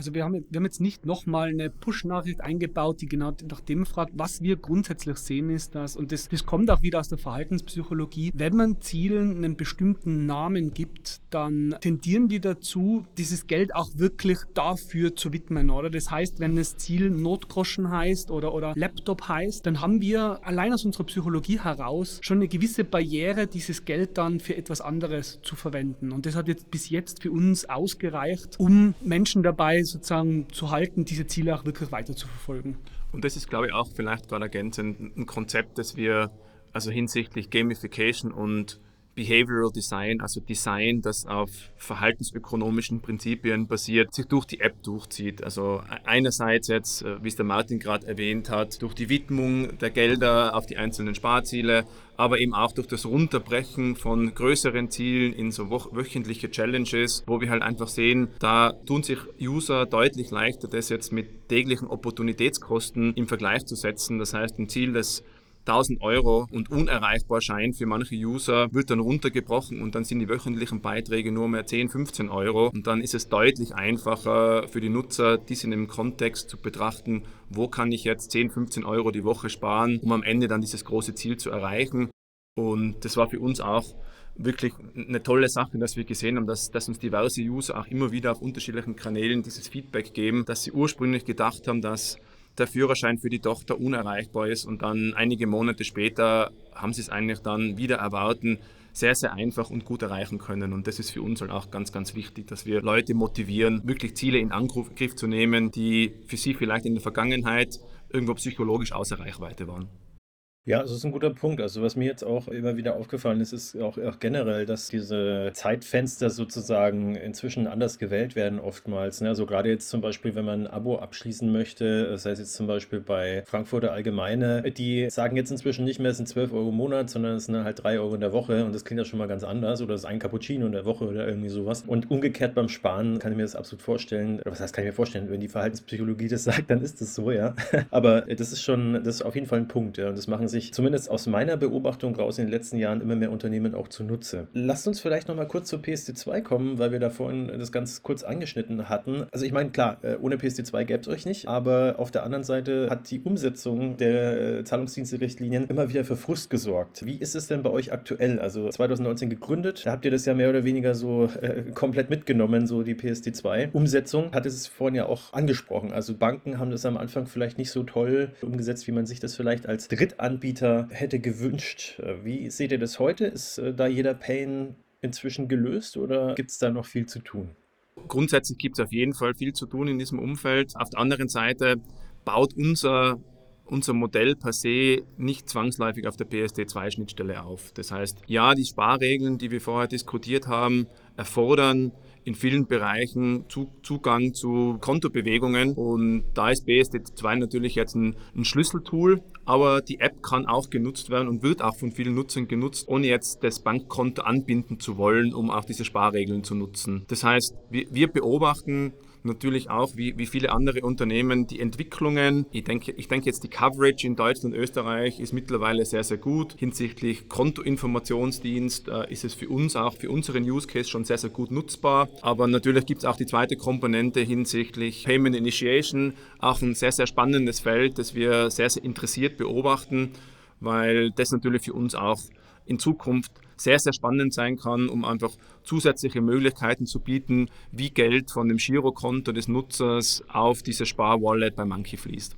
Also wir haben, wir haben jetzt nicht nochmal eine Push-Nachricht eingebaut, die genau nach dem fragt. Was wir grundsätzlich sehen ist, dass, und das, das kommt auch wieder aus der Verhaltenspsychologie, wenn man Zielen einen bestimmten Namen gibt, dann tendieren die dazu, dieses Geld auch wirklich dafür zu widmen, oder? Das heißt, wenn das Ziel Notgroschen heißt oder, oder Laptop heißt, dann haben wir allein aus unserer Psychologie heraus schon eine gewisse Barriere, dieses Geld dann für etwas anderes zu verwenden. Und das hat jetzt bis jetzt für uns ausgereicht, um Menschen dabei sozusagen zu halten, diese Ziele auch wirklich weiter zu verfolgen.
Und das ist, glaube ich, auch vielleicht gerade ergänzend ein Konzept, das wir also hinsichtlich Gamification und Behavioral Design, also Design, das auf verhaltensökonomischen Prinzipien basiert, sich durch die App durchzieht. Also e-, einerseits jetzt, äh, wie es der Martin gerade erwähnt hat, durch die Widmung der Gelder auf die einzelnen Sparziele, aber eben auch durch das Runterbrechen von größeren Zielen in so wöchentliche Challenges, wo wir halt einfach sehen, da tun sich User deutlich leichter, das jetzt mit täglichen Opportunitätskosten im Vergleich zu setzen. Das heißt, ein Ziel, das 1000 Euro und unerreichbar scheint für manche User, wird dann runtergebrochen und dann sind die wöchentlichen Beiträge nur mehr 10, 15 Euro. Und dann ist es deutlich einfacher für die Nutzer, dies in einem Kontext zu betrachten, wo kann ich jetzt 10, 15 Euro die Woche sparen, um am Ende dann dieses große Ziel zu erreichen. Und das war für uns auch wirklich eine tolle Sache, dass wir gesehen haben, dass, dass uns diverse User auch immer wieder auf unterschiedlichen Kanälen dieses Feedback geben, dass sie ursprünglich gedacht haben, dass der Führerschein für die Tochter unerreichbar ist und dann einige Monate später haben sie es eigentlich dann wieder erwarten, sehr, sehr einfach und gut erreichen können. Und das ist für uns halt auch ganz, ganz wichtig, dass wir Leute motivieren, wirklich Ziele in Angriff zu nehmen, die für sie vielleicht in der Vergangenheit irgendwo psychologisch außer Reichweite waren.
Ja, das ist ein guter Punkt. Also was mir jetzt auch immer wieder aufgefallen ist, ist auch, auch generell, dass diese Zeitfenster sozusagen inzwischen anders gewählt werden oftmals. Ne? Also gerade jetzt zum Beispiel, wenn man ein Abo abschließen möchte, das heißt jetzt zum Beispiel bei Frankfurter Allgemeine, die sagen jetzt inzwischen nicht mehr, es sind 12 Euro im Monat, sondern es sind halt 3 Euro in der Woche und das klingt ja schon mal ganz anders oder es ist ein Cappuccino in der Woche oder irgendwie sowas. Und umgekehrt beim Sparen kann ich mir das absolut vorstellen, was heißt, kann ich mir vorstellen, wenn die Verhaltenspsychologie das sagt, dann ist das so, ja. [LAUGHS] Aber das ist schon, das ist auf jeden Fall ein Punkt, ja. Und das machen sich zumindest aus meiner Beobachtung raus in den letzten Jahren immer mehr Unternehmen auch zunutze. Lasst uns vielleicht nochmal kurz zur PSD2 kommen, weil wir da vorhin das ganz kurz angeschnitten hatten. Also ich meine, klar, äh, ohne PSD2 gäbe es euch nicht, aber auf der anderen Seite hat die Umsetzung der äh, Zahlungsdienste-Richtlinien immer wieder für Frust gesorgt. Wie ist es denn bei euch aktuell? Also 2019 gegründet, da habt ihr das ja mehr oder weniger so äh, komplett mitgenommen, so die PSD2. Umsetzung hat es vorhin ja auch angesprochen. Also Banken haben das am Anfang vielleicht nicht so toll umgesetzt, wie man sich das vielleicht als Drittanbieter hätte gewünscht. Äh, wie seht ihr das heute? Ist äh, da jeder Pain inzwischen gelöst oder gibt es da noch viel zu tun?
Grundsätzlich gibt es auf jeden Fall viel zu tun in diesem Umfeld. Auf der anderen Seite baut unser, unser Modell per se nicht zwangsläufig auf der PSD2-Schnittstelle auf. Das heißt, ja, die Sparregeln, die wir vorher diskutiert haben, erfordern in vielen Bereichen Zugang zu Kontobewegungen. Und da ist BSD2 natürlich jetzt ein, ein, Schlüsseltool, aber die App kann auch genutzt werden und wird auch von vielen Nutzern genutzt, ohne jetzt das Bankkonto anbinden zu wollen, um auch diese Sparregeln zu nutzen. Das heißt, wir, wir beobachten natürlich auch, wie, wie viele andere Unternehmen, die Entwicklungen. Ich denke, ich denke jetzt, die Coverage in Deutschland und Österreich ist mittlerweile sehr, sehr gut. Hinsichtlich Kontoinformationsdienst äh, ist es für uns auch, für unseren Use Case schon sehr, sehr gut nutzbar. Aber natürlich gibt es auch die zweite Komponente hinsichtlich Payment Initiation, auch ein sehr, sehr spannendes Feld, das wir sehr, sehr interessiert beobachten, weil das natürlich für uns auch in Zukunft sehr, sehr spannend sein kann, um einfach zusätzliche Möglichkeiten zu bieten, wie Geld von dem Girokonto des Nutzers auf diese Sparwallet bei Monkey fließt.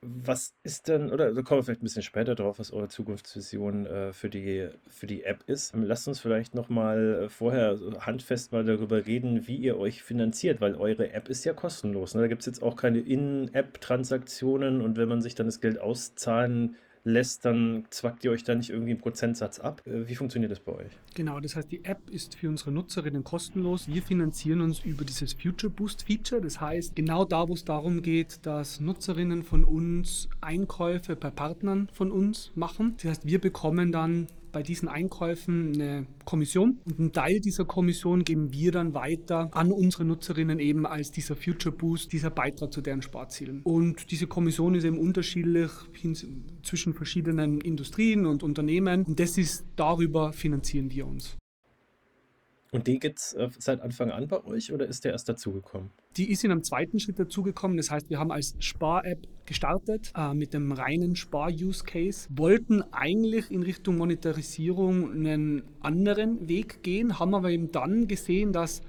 Was ist denn, oder da kommen wir vielleicht ein bisschen später drauf, was eure Zukunftsvision äh, für, die, für die App ist. Lasst uns vielleicht nochmal äh, vorher handfest mal darüber reden, wie ihr euch finanziert, weil eure App ist ja kostenlos. Ne? Da gibt es jetzt auch keine In-App-Transaktionen und wenn man sich dann das Geld auszahlen lässt, dann zwackt ihr euch da nicht irgendwie einen Prozentsatz ab. Äh, wie funktioniert das bei euch?
Genau, das heißt, die App ist für unsere Nutzerinnen kostenlos. Wir finanzieren uns über dieses Future Boost Feature. Das heißt, genau da, wo es darum geht, dass Nutzerinnen von uns Einkäufe bei Partnern von uns machen. Das heißt, wir bekommen dann bei diesen Einkäufen eine Kommission und einen Teil dieser Kommission geben wir dann weiter an unsere Nutzerinnen eben als dieser Future Boost, dieser Beitrag zu deren Sparzielen. Und diese Kommission ist eben unterschiedlich zwischen verschiedenen Industrien und Unternehmen und das ist darüber finanzieren wir uns.
Und die gibt es äh, seit Anfang an bei euch oder ist der erst dazugekommen?
Die ist in einem zweiten Schritt dazugekommen. Das heißt, wir haben als Spar-App gestartet äh, mit dem reinen Spar-Use-Case, wollten eigentlich in Richtung Monetarisierung einen anderen Weg gehen, haben aber eben dann gesehen, dass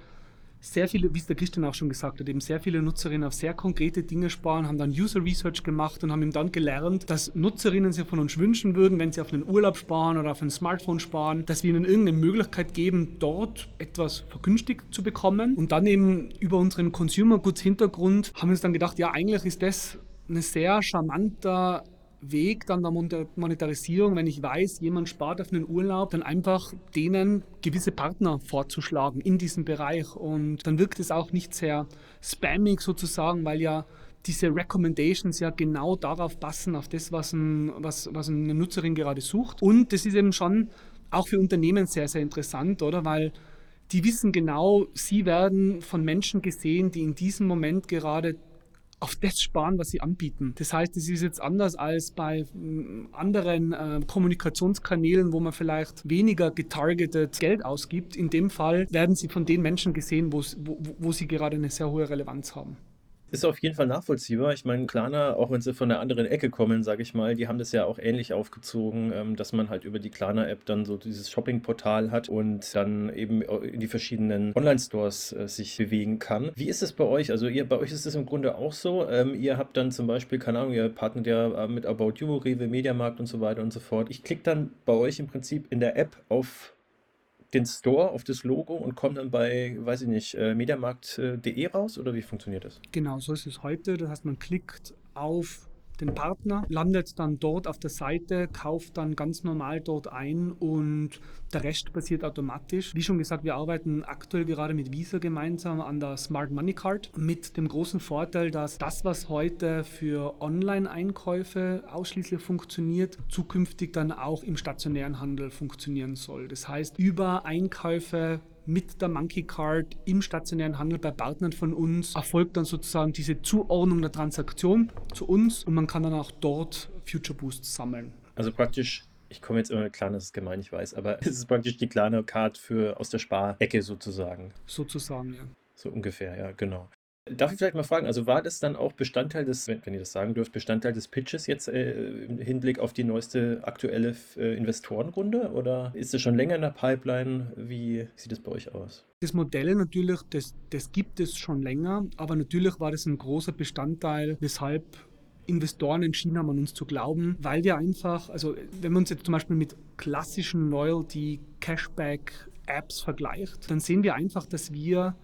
sehr viele, wie es der Christian auch schon gesagt hat, eben sehr viele Nutzerinnen auf sehr konkrete Dinge sparen, haben dann User Research gemacht und haben eben dann gelernt, dass Nutzerinnen sich von uns wünschen würden, wenn sie auf einen Urlaub sparen oder auf ein Smartphone sparen, dass wir ihnen irgendeine Möglichkeit geben, dort etwas vergünstigt zu bekommen. Und dann eben über unseren Consumer Goods Hintergrund haben wir uns dann gedacht, ja, eigentlich ist das ein sehr charmanter Weg dann der Monetarisierung, wenn ich weiß, jemand spart auf einen Urlaub, dann einfach denen gewisse Partner vorzuschlagen in diesem Bereich. Und dann wirkt es auch nicht sehr spammig sozusagen, weil ja diese Recommendations ja genau darauf passen, auf das, was, ein, was, was eine Nutzerin gerade sucht. Und das ist eben schon auch für Unternehmen sehr, sehr interessant, oder? Weil die wissen genau, sie werden von Menschen gesehen, die in diesem Moment gerade auf das sparen, was sie anbieten. Das heißt, es ist jetzt anders als bei mm, anderen äh, Kommunikationskanälen, wo man vielleicht weniger getargetet Geld ausgibt. In dem Fall werden sie von den Menschen gesehen, wo, wo sie gerade eine sehr hohe Relevanz haben.
Ist auf jeden Fall nachvollziehbar. Ich meine, Klarna, auch wenn sie von der anderen Ecke kommen, sage ich mal, die haben das ja auch ähnlich aufgezogen, ähm, dass man halt über die Klarna-App dann so dieses Shopping-Portal hat und dann eben in die verschiedenen Online-Stores äh, sich bewegen kann. Wie ist es bei euch? Also ihr, bei euch ist es im Grunde auch so. Ähm, ihr habt dann zum Beispiel, keine Ahnung, ihr partnert ja äh, mit About You, Rewe, Mediamarkt und so weiter und so fort. Ich klicke dann bei euch im Prinzip in der App auf den Store auf das Logo und kommt dann bei, weiß ich nicht, äh, mediamarkt.de raus oder wie funktioniert das?
Genau, so ist es heute. Das heißt, man klickt auf den Partner, landet dann dort auf der Seite, kauft dann ganz normal dort ein und der Rest passiert automatisch. Wie schon gesagt, wir arbeiten aktuell gerade mit Visa gemeinsam an der Smart Money Card mit dem großen Vorteil, dass das, was heute für Online-Einkäufe ausschließlich funktioniert, zukünftig dann auch im stationären Handel funktionieren soll. Das heißt, über Einkäufe mit der Monkey Card im stationären Handel bei Partnern von uns erfolgt dann sozusagen diese Zuordnung der Transaktion zu uns und man kann dann auch dort Future Boosts sammeln.
Also praktisch ich komme jetzt immer klar, das ist gemein, ich weiß, aber [LAUGHS] es ist praktisch die kleine Card für aus der Sparecke sozusagen.
Sozusagen, ja.
So ungefähr, ja, genau. Darf ich vielleicht mal fragen, also war das dann auch Bestandteil des, wenn, ihr das sagen dürft, Bestandteil des Pitches jetzt äh, im Hinblick auf die neueste aktuelle äh, Investorenrunde oder ist es schon länger in der Pipeline? Wie sieht es bei euch aus?
Das Modell natürlich, das, das gibt es schon länger, aber natürlich war das ein großer Bestandteil, weshalb Investoren entschieden haben, an uns zu glauben, weil wir einfach, also wenn man uns jetzt zum Beispiel mit klassischen Loyalty, Cashback, Apps vergleicht, dann sehen wir einfach, dass wir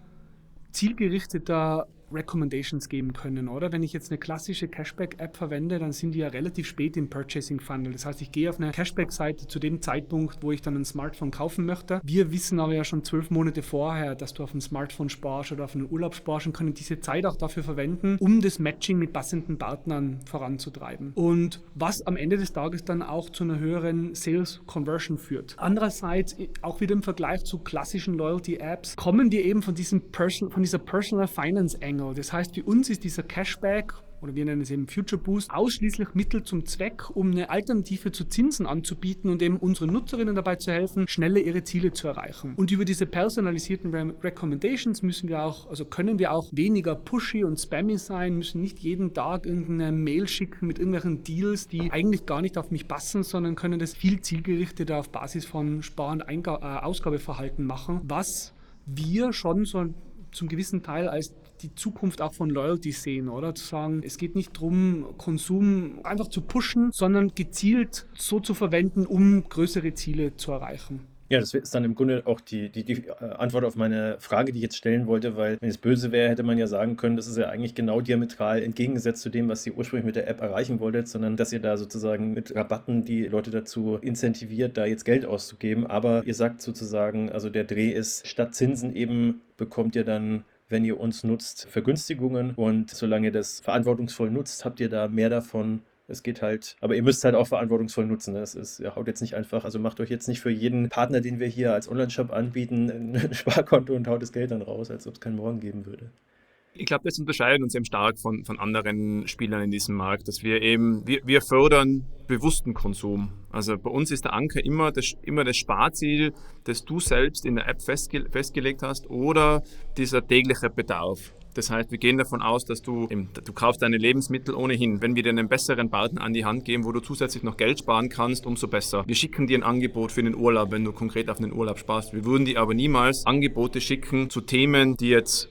zielgerichteter Recommendations geben können, oder? Wenn ich jetzt eine klassische Cashback-App verwende, dann sind die ja relativ spät im Purchasing-Funnel. Das heißt, ich gehe auf eine Cashback-Seite zu dem Zeitpunkt, wo ich dann ein Smartphone kaufen möchte. Wir wissen aber ja schon zwölf Monate vorher, dass du auf ein Smartphone sparst oder auf einen Urlaub sparst und können diese Zeit auch dafür verwenden, um das Matching mit passenden Partnern voranzutreiben. Und was am Ende des Tages dann auch zu einer höheren Sales-Conversion führt. Andererseits, auch wieder im Vergleich zu klassischen Loyalty-Apps, kommen wir eben von, diesem Person, von dieser Personal Finance Angle Angle. Das heißt, für uns ist dieser Cashback oder wir nennen es eben Future Boost, ausschließlich Mittel zum Zweck, um eine Alternative zu Zinsen anzubieten und eben unseren Nutzerinnen dabei zu helfen, schneller ihre Ziele zu erreichen. Und über diese personalisierten Re Recommendations müssen wir auch, also können wir auch weniger pushy und spammy sein, müssen nicht jeden Tag irgendeine Mail schicken mit irgendwelchen Deals, die eigentlich gar nicht auf mich passen, sondern können das viel zielgerichteter auf Basis von Spar- und Einga äh, Ausgabeverhalten machen, was wir schon so zum gewissen Teil als die Zukunft auch von Loyalty sehen, oder? Zu sagen, es geht nicht darum, Konsum einfach zu pushen, sondern gezielt so zu verwenden, um größere Ziele zu erreichen.
Ja, das ist dann im Grunde auch die, die, die äh, Antwort auf meine Frage, die ich jetzt stellen wollte, weil wenn es böse wäre, hätte man ja sagen können, das ist ja eigentlich genau diametral entgegengesetzt zu dem, was ihr ursprünglich mit der App erreichen wolltet, sondern dass ihr da sozusagen mit Rabatten die Leute dazu incentiviert, da jetzt Geld auszugeben. Aber ihr sagt sozusagen, also der Dreh ist, statt Zinsen eben bekommt ihr dann wenn ihr uns nutzt, Vergünstigungen und solange ihr das verantwortungsvoll nutzt, habt ihr da mehr davon, es geht halt, aber ihr müsst halt auch verantwortungsvoll nutzen. Ne? Es ist, ihr haut jetzt nicht einfach, also macht euch jetzt nicht für jeden Partner, den wir hier als Online-Shop anbieten, ein [LAUGHS] Sparkonto und haut das Geld dann raus, als ob es keinen Morgen geben würde.
Ich glaube, das unterscheidet uns eben stark von, von anderen Spielern in diesem Markt, dass wir eben, wir, wir fördern bewussten Konsum. Also bei uns ist der Anker immer das, immer das Sparziel, das du selbst in der App festge festgelegt hast oder dieser tägliche Bedarf. Das heißt, wir gehen davon aus, dass du, du kaufst deine Lebensmittel ohnehin. Wenn wir dir einen besseren Partner an die Hand geben, wo du zusätzlich noch Geld sparen kannst, umso besser. Wir schicken dir ein Angebot für den Urlaub, wenn du konkret auf den Urlaub sparst. Wir würden dir aber niemals Angebote schicken zu Themen, die jetzt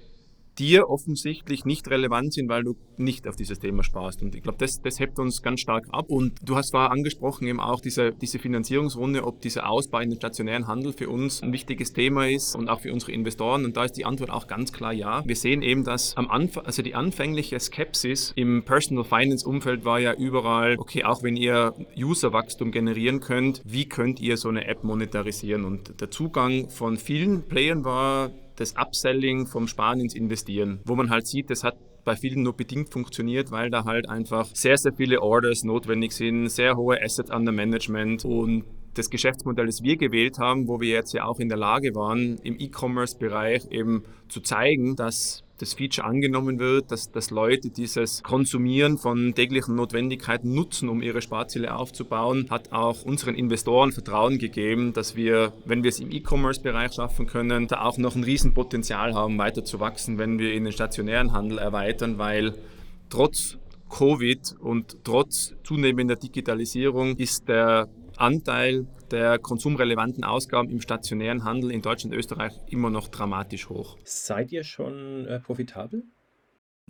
dir offensichtlich nicht relevant sind, weil du nicht auf dieses Thema sparst. Und ich glaube, das, das hebt uns ganz stark ab. Und du hast zwar angesprochen eben auch diese, diese Finanzierungsrunde, ob dieser Ausbau in den stationären Handel für uns ein wichtiges Thema ist und auch für unsere Investoren. Und da ist die Antwort auch ganz klar ja. Wir sehen eben, dass am Anfang, also die anfängliche Skepsis im Personal Finance Umfeld war ja überall, okay, auch wenn ihr Userwachstum generieren könnt, wie könnt ihr so eine App monetarisieren? Und der Zugang von vielen Playern war, das Upselling vom Sparen ins Investieren, wo man halt sieht, das hat bei vielen nur bedingt funktioniert, weil da halt einfach sehr, sehr viele Orders notwendig sind, sehr hohe Assets under Management und das Geschäftsmodell, das wir gewählt haben, wo wir jetzt ja auch in der Lage waren, im E-Commerce-Bereich eben zu zeigen, dass das Feature angenommen wird, dass, dass Leute dieses Konsumieren von täglichen Notwendigkeiten nutzen, um ihre Sparziele aufzubauen, hat auch unseren Investoren Vertrauen gegeben, dass wir, wenn wir es im E-Commerce-Bereich schaffen können, da auch noch ein Riesenpotenzial haben, weiter zu wachsen, wenn wir in den stationären Handel erweitern, weil trotz Covid und trotz zunehmender Digitalisierung ist der Anteil der konsumrelevanten Ausgaben im stationären Handel in Deutschland und Österreich immer noch dramatisch hoch.
Seid ihr schon äh, profitabel?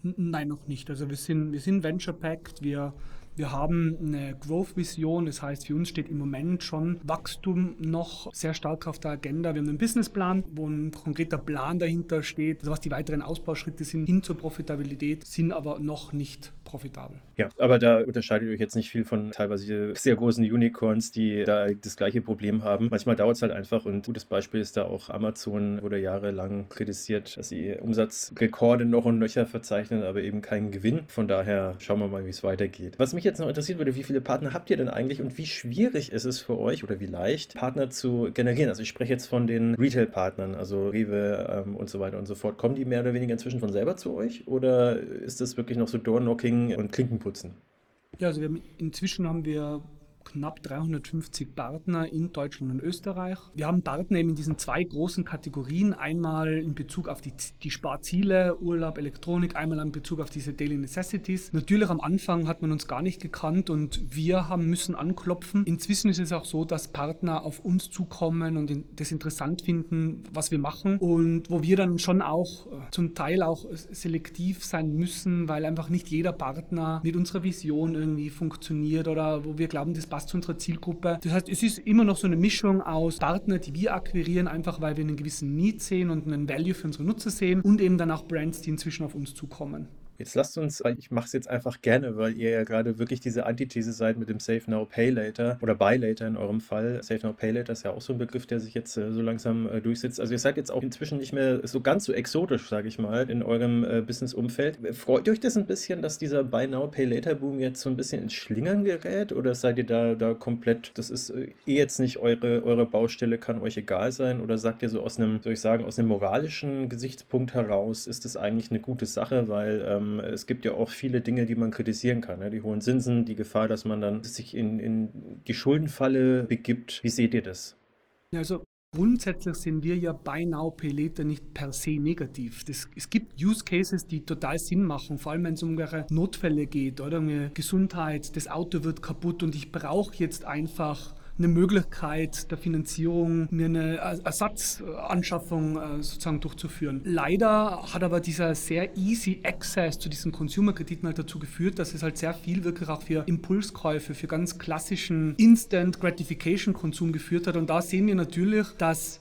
Nein, noch nicht. Also wir sind, wir sind Venture-Packed, wir wir haben eine Growth-Vision, das heißt, für uns steht im Moment schon Wachstum noch sehr stark auf der Agenda. Wir haben einen Businessplan, wo ein konkreter Plan dahinter steht, also was die weiteren Ausbauschritte sind hin zur Profitabilität, sind aber noch nicht profitabel.
Ja, aber da unterscheidet euch jetzt nicht viel von teilweise sehr großen Unicorns, die da das gleiche Problem haben. Manchmal dauert es halt einfach und ein gutes Beispiel ist da auch Amazon, wurde jahrelang kritisiert, dass sie Umsatzrekorde noch und nöcher verzeichnen, aber eben keinen Gewinn. Von daher schauen wir mal, wie es weitergeht. Was mich jetzt noch interessieren würde, wie viele Partner habt ihr denn eigentlich und wie schwierig ist es für euch oder wie leicht, Partner zu generieren? Also ich spreche jetzt von den Retail-Partnern, also Rewe ähm, und so weiter und so fort. Kommen die mehr oder weniger inzwischen von selber zu euch oder ist das wirklich noch so Door-Knocking und Klinkenputzen?
Ja, also haben, inzwischen haben wir knapp 350 Partner in Deutschland und Österreich. Wir haben Partner eben in diesen zwei großen Kategorien. Einmal in Bezug auf die, die Sparziele, Urlaub, Elektronik, einmal in Bezug auf diese Daily Necessities. Natürlich am Anfang hat man uns gar nicht gekannt und wir haben müssen anklopfen. Inzwischen ist es auch so, dass Partner auf uns zukommen und das interessant finden, was wir machen und wo wir dann schon auch äh, zum Teil auch selektiv sein müssen, weil einfach nicht jeder Partner mit unserer Vision irgendwie funktioniert oder wo wir glauben, das passt zu unserer Zielgruppe. Das heißt, es ist immer noch so eine Mischung aus Partner, die wir akquirieren, einfach weil wir einen gewissen Need sehen und einen Value für unsere Nutzer sehen und eben dann auch Brands, die inzwischen auf uns zukommen.
Jetzt lasst uns, ich mache es jetzt einfach gerne, weil ihr ja gerade wirklich diese Antithese seid mit dem Save Now, Pay Later oder Buy Later in eurem Fall. Save Now, Pay Later ist ja auch so ein Begriff, der sich jetzt äh, so langsam äh, durchsetzt. Also ihr seid jetzt auch inzwischen nicht mehr so ganz so exotisch, sage ich mal, in eurem äh, Business-Umfeld. Freut euch das ein bisschen, dass dieser Buy Now, Pay Later Boom jetzt so ein bisschen ins Schlingern gerät oder seid ihr da, da komplett, das ist eh jetzt nicht eure, eure Baustelle, kann euch egal sein oder sagt ihr so aus einem, soll ich sagen, aus einem moralischen Gesichtspunkt heraus, ist das eigentlich eine gute Sache, weil ähm, es gibt ja auch viele Dinge, die man kritisieren kann. Ne? Die hohen Zinsen, die Gefahr, dass man dann sich in, in die Schuldenfalle begibt. Wie seht ihr das?
Also Grundsätzlich sind wir ja bei Now Pay Later nicht per se negativ. Das, es gibt Use Cases, die total Sinn machen, vor allem wenn es um Notfälle geht oder um Gesundheit, das Auto wird kaputt und ich brauche jetzt einfach eine Möglichkeit der Finanzierung, mir eine Ersatzanschaffung äh, sozusagen durchzuführen. Leider hat aber dieser sehr easy Access zu diesen Consumer-Krediten halt dazu geführt, dass es halt sehr viel wirklich auch für Impulskäufe, für ganz klassischen Instant Gratification-Konsum geführt hat. Und da sehen wir natürlich, dass,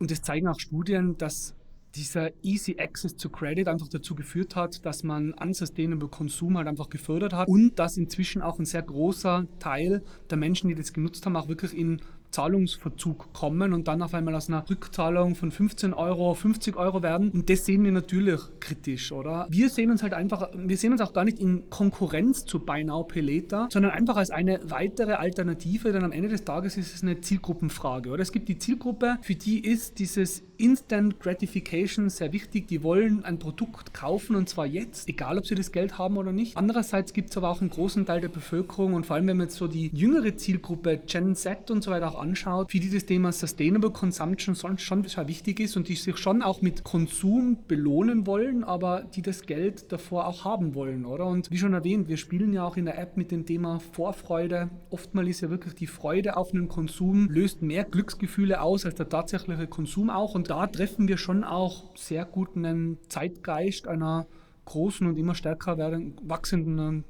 und das zeigen auch Studien, dass dieser Easy Access to Credit einfach dazu geführt hat, dass man unsustainable Konsum halt einfach gefördert hat und dass inzwischen auch ein sehr großer Teil der Menschen, die das genutzt haben, auch wirklich in Zahlungsverzug kommen und dann auf einmal aus einer Rückzahlung von 15 Euro 50 Euro werden. Und das sehen wir natürlich kritisch, oder? Wir sehen uns halt einfach, wir sehen uns auch gar nicht in Konkurrenz zu Buy Now Later, sondern einfach als eine weitere Alternative, denn am Ende des Tages ist es eine Zielgruppenfrage, oder? Es gibt die Zielgruppe, für die ist dieses Instant Gratification sehr wichtig. Die wollen ein Produkt kaufen und zwar jetzt, egal ob sie das Geld haben oder nicht. Andererseits gibt es aber auch einen großen Teil der Bevölkerung und vor allem, wenn man jetzt so die jüngere Zielgruppe Gen Z und so weiter auch anschaut, für die das Thema Sustainable Consumption schon sehr wichtig ist und die sich schon auch mit Konsum belohnen wollen, aber die das Geld davor auch haben wollen, oder? Und wie schon erwähnt, wir spielen ja auch in der App mit dem Thema Vorfreude. Oftmals ist ja wirklich die Freude auf einen Konsum, löst mehr Glücksgefühle aus als der tatsächliche Konsum auch. Und da treffen wir schon auch sehr gut einen Zeitgeist einer großen und immer stärker wachsenden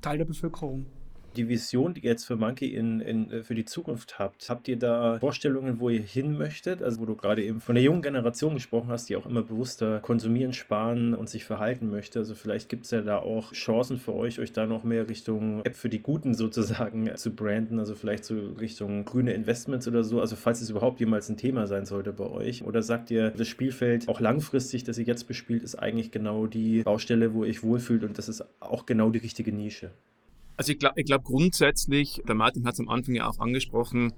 Teil der Bevölkerung
die Vision, die ihr jetzt für Monkey in, in, äh, für die Zukunft habt, habt ihr da Vorstellungen, wo ihr hin möchtet? Also wo du gerade eben von der jungen Generation gesprochen hast, die auch immer bewusster konsumieren, sparen und sich verhalten möchte. Also vielleicht gibt es ja da auch Chancen für euch, euch da noch mehr Richtung App für die Guten sozusagen [LAUGHS] zu branden, also vielleicht so Richtung grüne Investments oder so. Also falls es überhaupt jemals ein Thema sein sollte bei euch. Oder sagt ihr, das Spielfeld auch langfristig, das ihr jetzt bespielt, ist eigentlich genau die Baustelle, wo ihr euch wohlfühlt und das ist auch genau die richtige Nische?
Also ich glaube ich glaub grundsätzlich, der Martin hat es am Anfang ja auch angesprochen,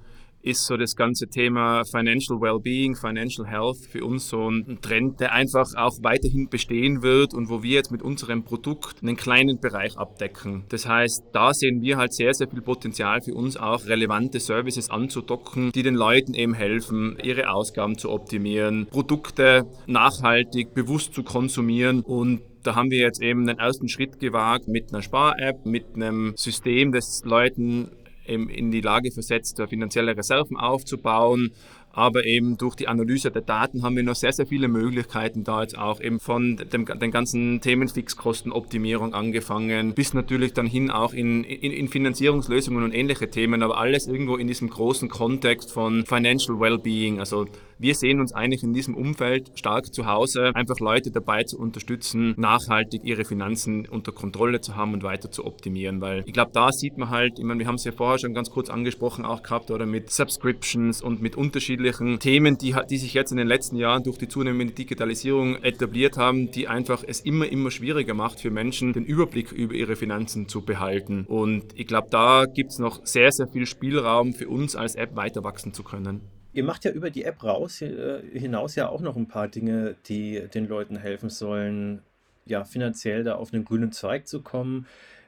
ist so das ganze Thema Financial Wellbeing, Financial Health für uns so ein Trend, der einfach auch weiterhin bestehen wird und wo wir jetzt mit unserem Produkt einen kleinen Bereich abdecken. Das heißt, da sehen wir halt sehr, sehr viel Potenzial für uns auch relevante Services anzudocken, die den Leuten eben helfen, ihre Ausgaben zu optimieren, Produkte nachhaltig, bewusst zu konsumieren und da haben wir jetzt eben den ersten Schritt gewagt mit einer Spar-App, mit einem System, das Leuten in die Lage versetzt, finanzielle Reserven aufzubauen, aber eben durch die Analyse der Daten haben wir noch sehr, sehr viele Möglichkeiten da jetzt auch eben von dem, den ganzen Themen Fixkostenoptimierung angefangen, bis natürlich dann hin auch in, in, in Finanzierungslösungen und ähnliche Themen, aber alles irgendwo in diesem großen Kontext von Financial Wellbeing. Also wir sehen uns eigentlich in diesem Umfeld stark zu Hause, einfach Leute dabei zu unterstützen, nachhaltig ihre Finanzen unter Kontrolle zu haben und weiter zu optimieren, weil ich glaube, da sieht man halt, ich meine, wir haben es ja vorher schon ganz kurz angesprochen auch gehabt, oder mit Subscriptions und mit unterschiedlichen Themen, die, die sich jetzt in den letzten Jahren durch die zunehmende Digitalisierung etabliert haben, die einfach es immer, immer schwieriger macht für Menschen, den Überblick über ihre Finanzen zu behalten. Und ich glaube, da gibt es noch sehr, sehr viel Spielraum für uns als App weiter wachsen zu können.
Ihr macht ja über die App raus äh, hinaus ja auch noch ein paar Dinge, die den Leuten helfen sollen, ja, finanziell da auf einen grünen Zweig zu kommen.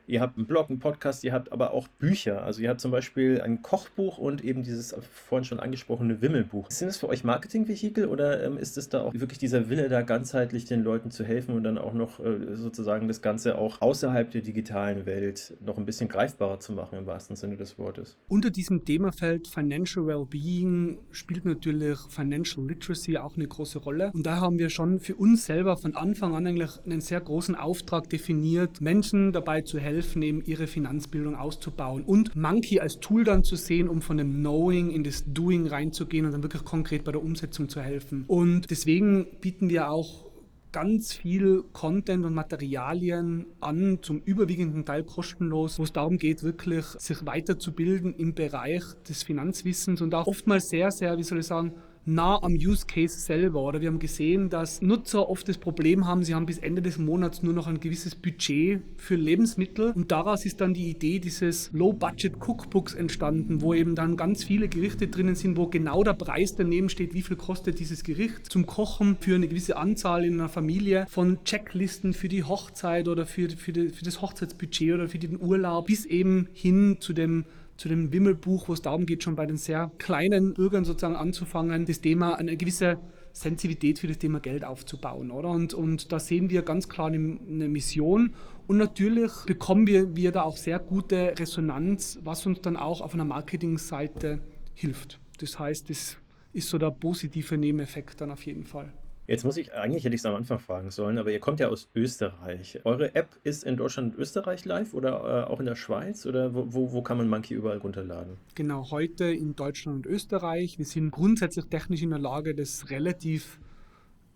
Ihr habt einen Blog, einen Podcast, ihr habt aber auch Bücher. Also ihr habt zum Beispiel ein Kochbuch und eben dieses vorhin schon angesprochene Wimmelbuch. Sind es für euch Marketingvehikel oder ähm, ist es da auch wirklich dieser Wille, da ganzheitlich den Leuten zu helfen und dann auch noch äh, sozusagen das Ganze auch außerhalb der digitalen Welt noch ein bisschen greifbarer zu machen im wahrsten Sinne des Wortes?
Unter diesem Themafeld Financial Wellbeing spielt natürlich Financial Literacy auch eine große Rolle. Und da haben wir schon für uns selber von Anfang an eigentlich einen sehr großen Auftrag definiert, Menschen dabei zu helfen, helfen, eben ihre Finanzbildung auszubauen. Und Monkey als Tool dann zu sehen, um von dem Knowing in das Doing reinzugehen und dann wirklich konkret bei der Umsetzung zu helfen. Und deswegen bieten wir auch ganz viel Content und Materialien an, zum überwiegenden Teil kostenlos, wo es darum geht, wirklich sich weiterzubilden im Bereich des Finanzwissens und auch oftmals sehr, sehr, wie soll ich sagen, nah am Use Case selber. Oder wir haben gesehen, dass Nutzer oft das Problem haben, sie haben bis Ende des Monats nur noch ein gewisses Budget für Lebensmittel. Und daraus ist dann die Idee dieses Low-Budget Cookbooks entstanden, wo eben dann ganz viele Gerichte drinnen sind, wo genau der Preis daneben steht, wie viel kostet dieses Gericht zum Kochen für eine gewisse Anzahl in einer Familie, von Checklisten für die Hochzeit oder für, für, die, für das Hochzeitsbudget oder für den Urlaub, bis eben hin zu dem zu dem Wimmelbuch, wo es darum geht, schon bei den sehr kleinen Bürgern sozusagen anzufangen, das Thema eine gewisse Sensibilität für das Thema Geld aufzubauen, oder? Und, und da sehen wir ganz klar eine, Mission. Und natürlich bekommen wir, wir da auch sehr gute Resonanz, was uns dann auch auf einer Marketingseite hilft. Das heißt, das ist so der positive Nebeneffekt dann auf jeden Fall.
Jetzt muss ich, eigentlich hätte ich es am Anfang fragen sollen, aber ihr kommt ja aus Österreich. Eure App ist in Deutschland und Österreich live oder äh, auch in der Schweiz oder wo, wo, wo kann man Monkey überall runterladen?
Genau, heute in Deutschland und Österreich. Wir sind grundsätzlich technisch in der Lage, das relativ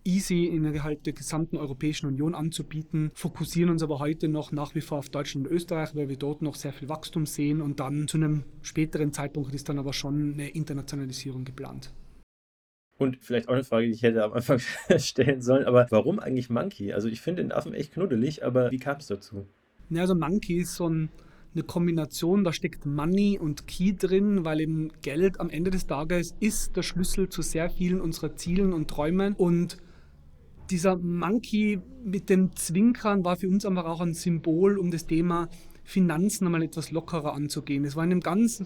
easy innerhalb der gesamten Europäischen Union anzubieten, fokussieren uns aber heute noch nach wie vor auf Deutschland und Österreich, weil wir dort noch sehr viel Wachstum sehen und dann zu einem späteren Zeitpunkt ist dann aber schon eine Internationalisierung geplant.
Und vielleicht auch eine Frage, die ich hätte am Anfang [LAUGHS] stellen sollen, aber warum eigentlich Monkey? Also ich finde den Affen echt knuddelig, aber wie kam es dazu?
Ja, also Monkey ist so ein, eine Kombination, da steckt Money und Key drin, weil eben Geld am Ende des Tages ist der Schlüssel zu sehr vielen unserer Zielen und Träumen und dieser Monkey mit dem Zwinkern war für uns einfach auch ein Symbol, um das Thema Finanzen einmal etwas lockerer anzugehen. Es war in einem ganz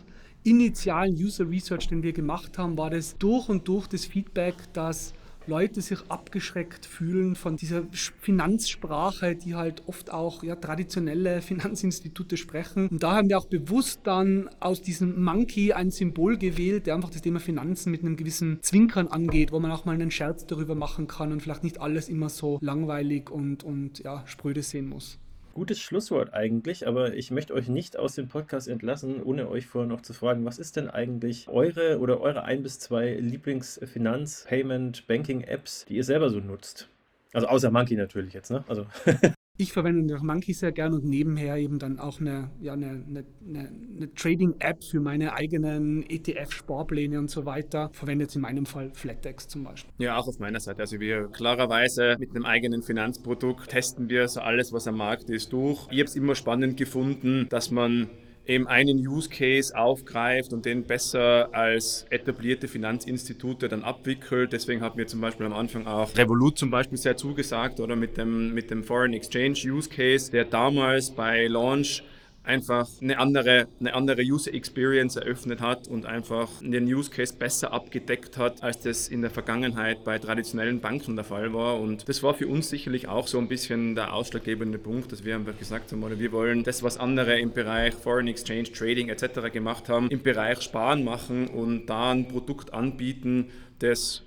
initialen User Research, den wir gemacht haben, war das durch und durch das Feedback, dass Leute sich abgeschreckt fühlen von dieser Finanzsprache, die halt oft auch ja, traditionelle [LAUGHS] Finanzinstitute sprechen. Und da haben wir auch bewusst dann aus diesem Monkey ein Symbol gewählt, der einfach das Thema Finanzen mit einem gewissen Zwinkern angeht, wo man auch mal einen Scherz darüber machen kann und vielleicht nicht alles immer so langweilig und, und ja, spröde sehen muss
gutes Schlusswort eigentlich, aber ich möchte euch nicht aus dem Podcast entlassen, ohne euch vorher noch zu fragen, was ist denn eigentlich eure oder eure ein bis zwei Lieblingsfinanz-, Payment-, Banking-Apps, die ihr selber so nutzt? Also außer Monkey natürlich jetzt, ne? Also [LAUGHS]
Ich verwende auch Monkey sehr gern und nebenher eben dann auch eine, ja, eine, eine, eine Trading-App für meine eigenen ETF-Sparpläne und so weiter. Verwende jetzt in meinem Fall FlatEx zum Beispiel.
Ja, auch auf meiner Seite. Also wir klarerweise mit einem eigenen Finanzprodukt testen wir so alles, was am Markt ist, durch. Ich habe es immer spannend gefunden, dass man eben einen Use Case aufgreift und den besser als etablierte Finanzinstitute dann abwickelt. Deswegen hat mir zum Beispiel am Anfang auch Revolut zum Beispiel sehr zugesagt oder mit dem, mit dem Foreign Exchange Use Case, der damals bei Launch einfach eine andere, eine andere User Experience eröffnet hat und einfach den Use Case besser abgedeckt hat, als das in der Vergangenheit bei traditionellen Banken der Fall war. Und das war für uns sicherlich auch so ein bisschen der ausschlaggebende Punkt, dass wir einfach gesagt haben, oder wir wollen das, was andere im Bereich Foreign Exchange, Trading etc. gemacht haben, im Bereich Sparen machen und da ein Produkt anbieten, das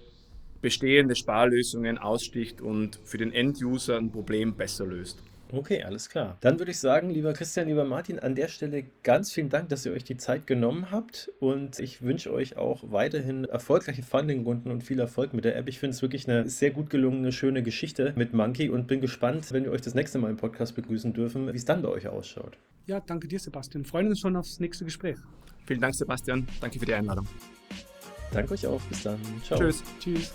bestehende Sparlösungen aussticht und für den End-User ein Problem besser löst.
Okay, alles klar. Dann würde ich sagen, lieber Christian, lieber Martin, an der Stelle ganz vielen Dank, dass ihr euch die Zeit genommen habt und ich wünsche euch auch weiterhin erfolgreiche Fundingrunden und viel Erfolg mit der App. Ich finde es wirklich eine sehr gut gelungene, schöne Geschichte mit Monkey und bin gespannt, wenn wir euch das nächste Mal im Podcast begrüßen dürfen, wie es dann bei euch ausschaut.
Ja, danke dir, Sebastian. Freuen uns schon aufs nächste Gespräch.
Vielen Dank, Sebastian. Danke für die Einladung.
Danke euch auch. Bis dann.
Ciao. Tschüss. Tschüss.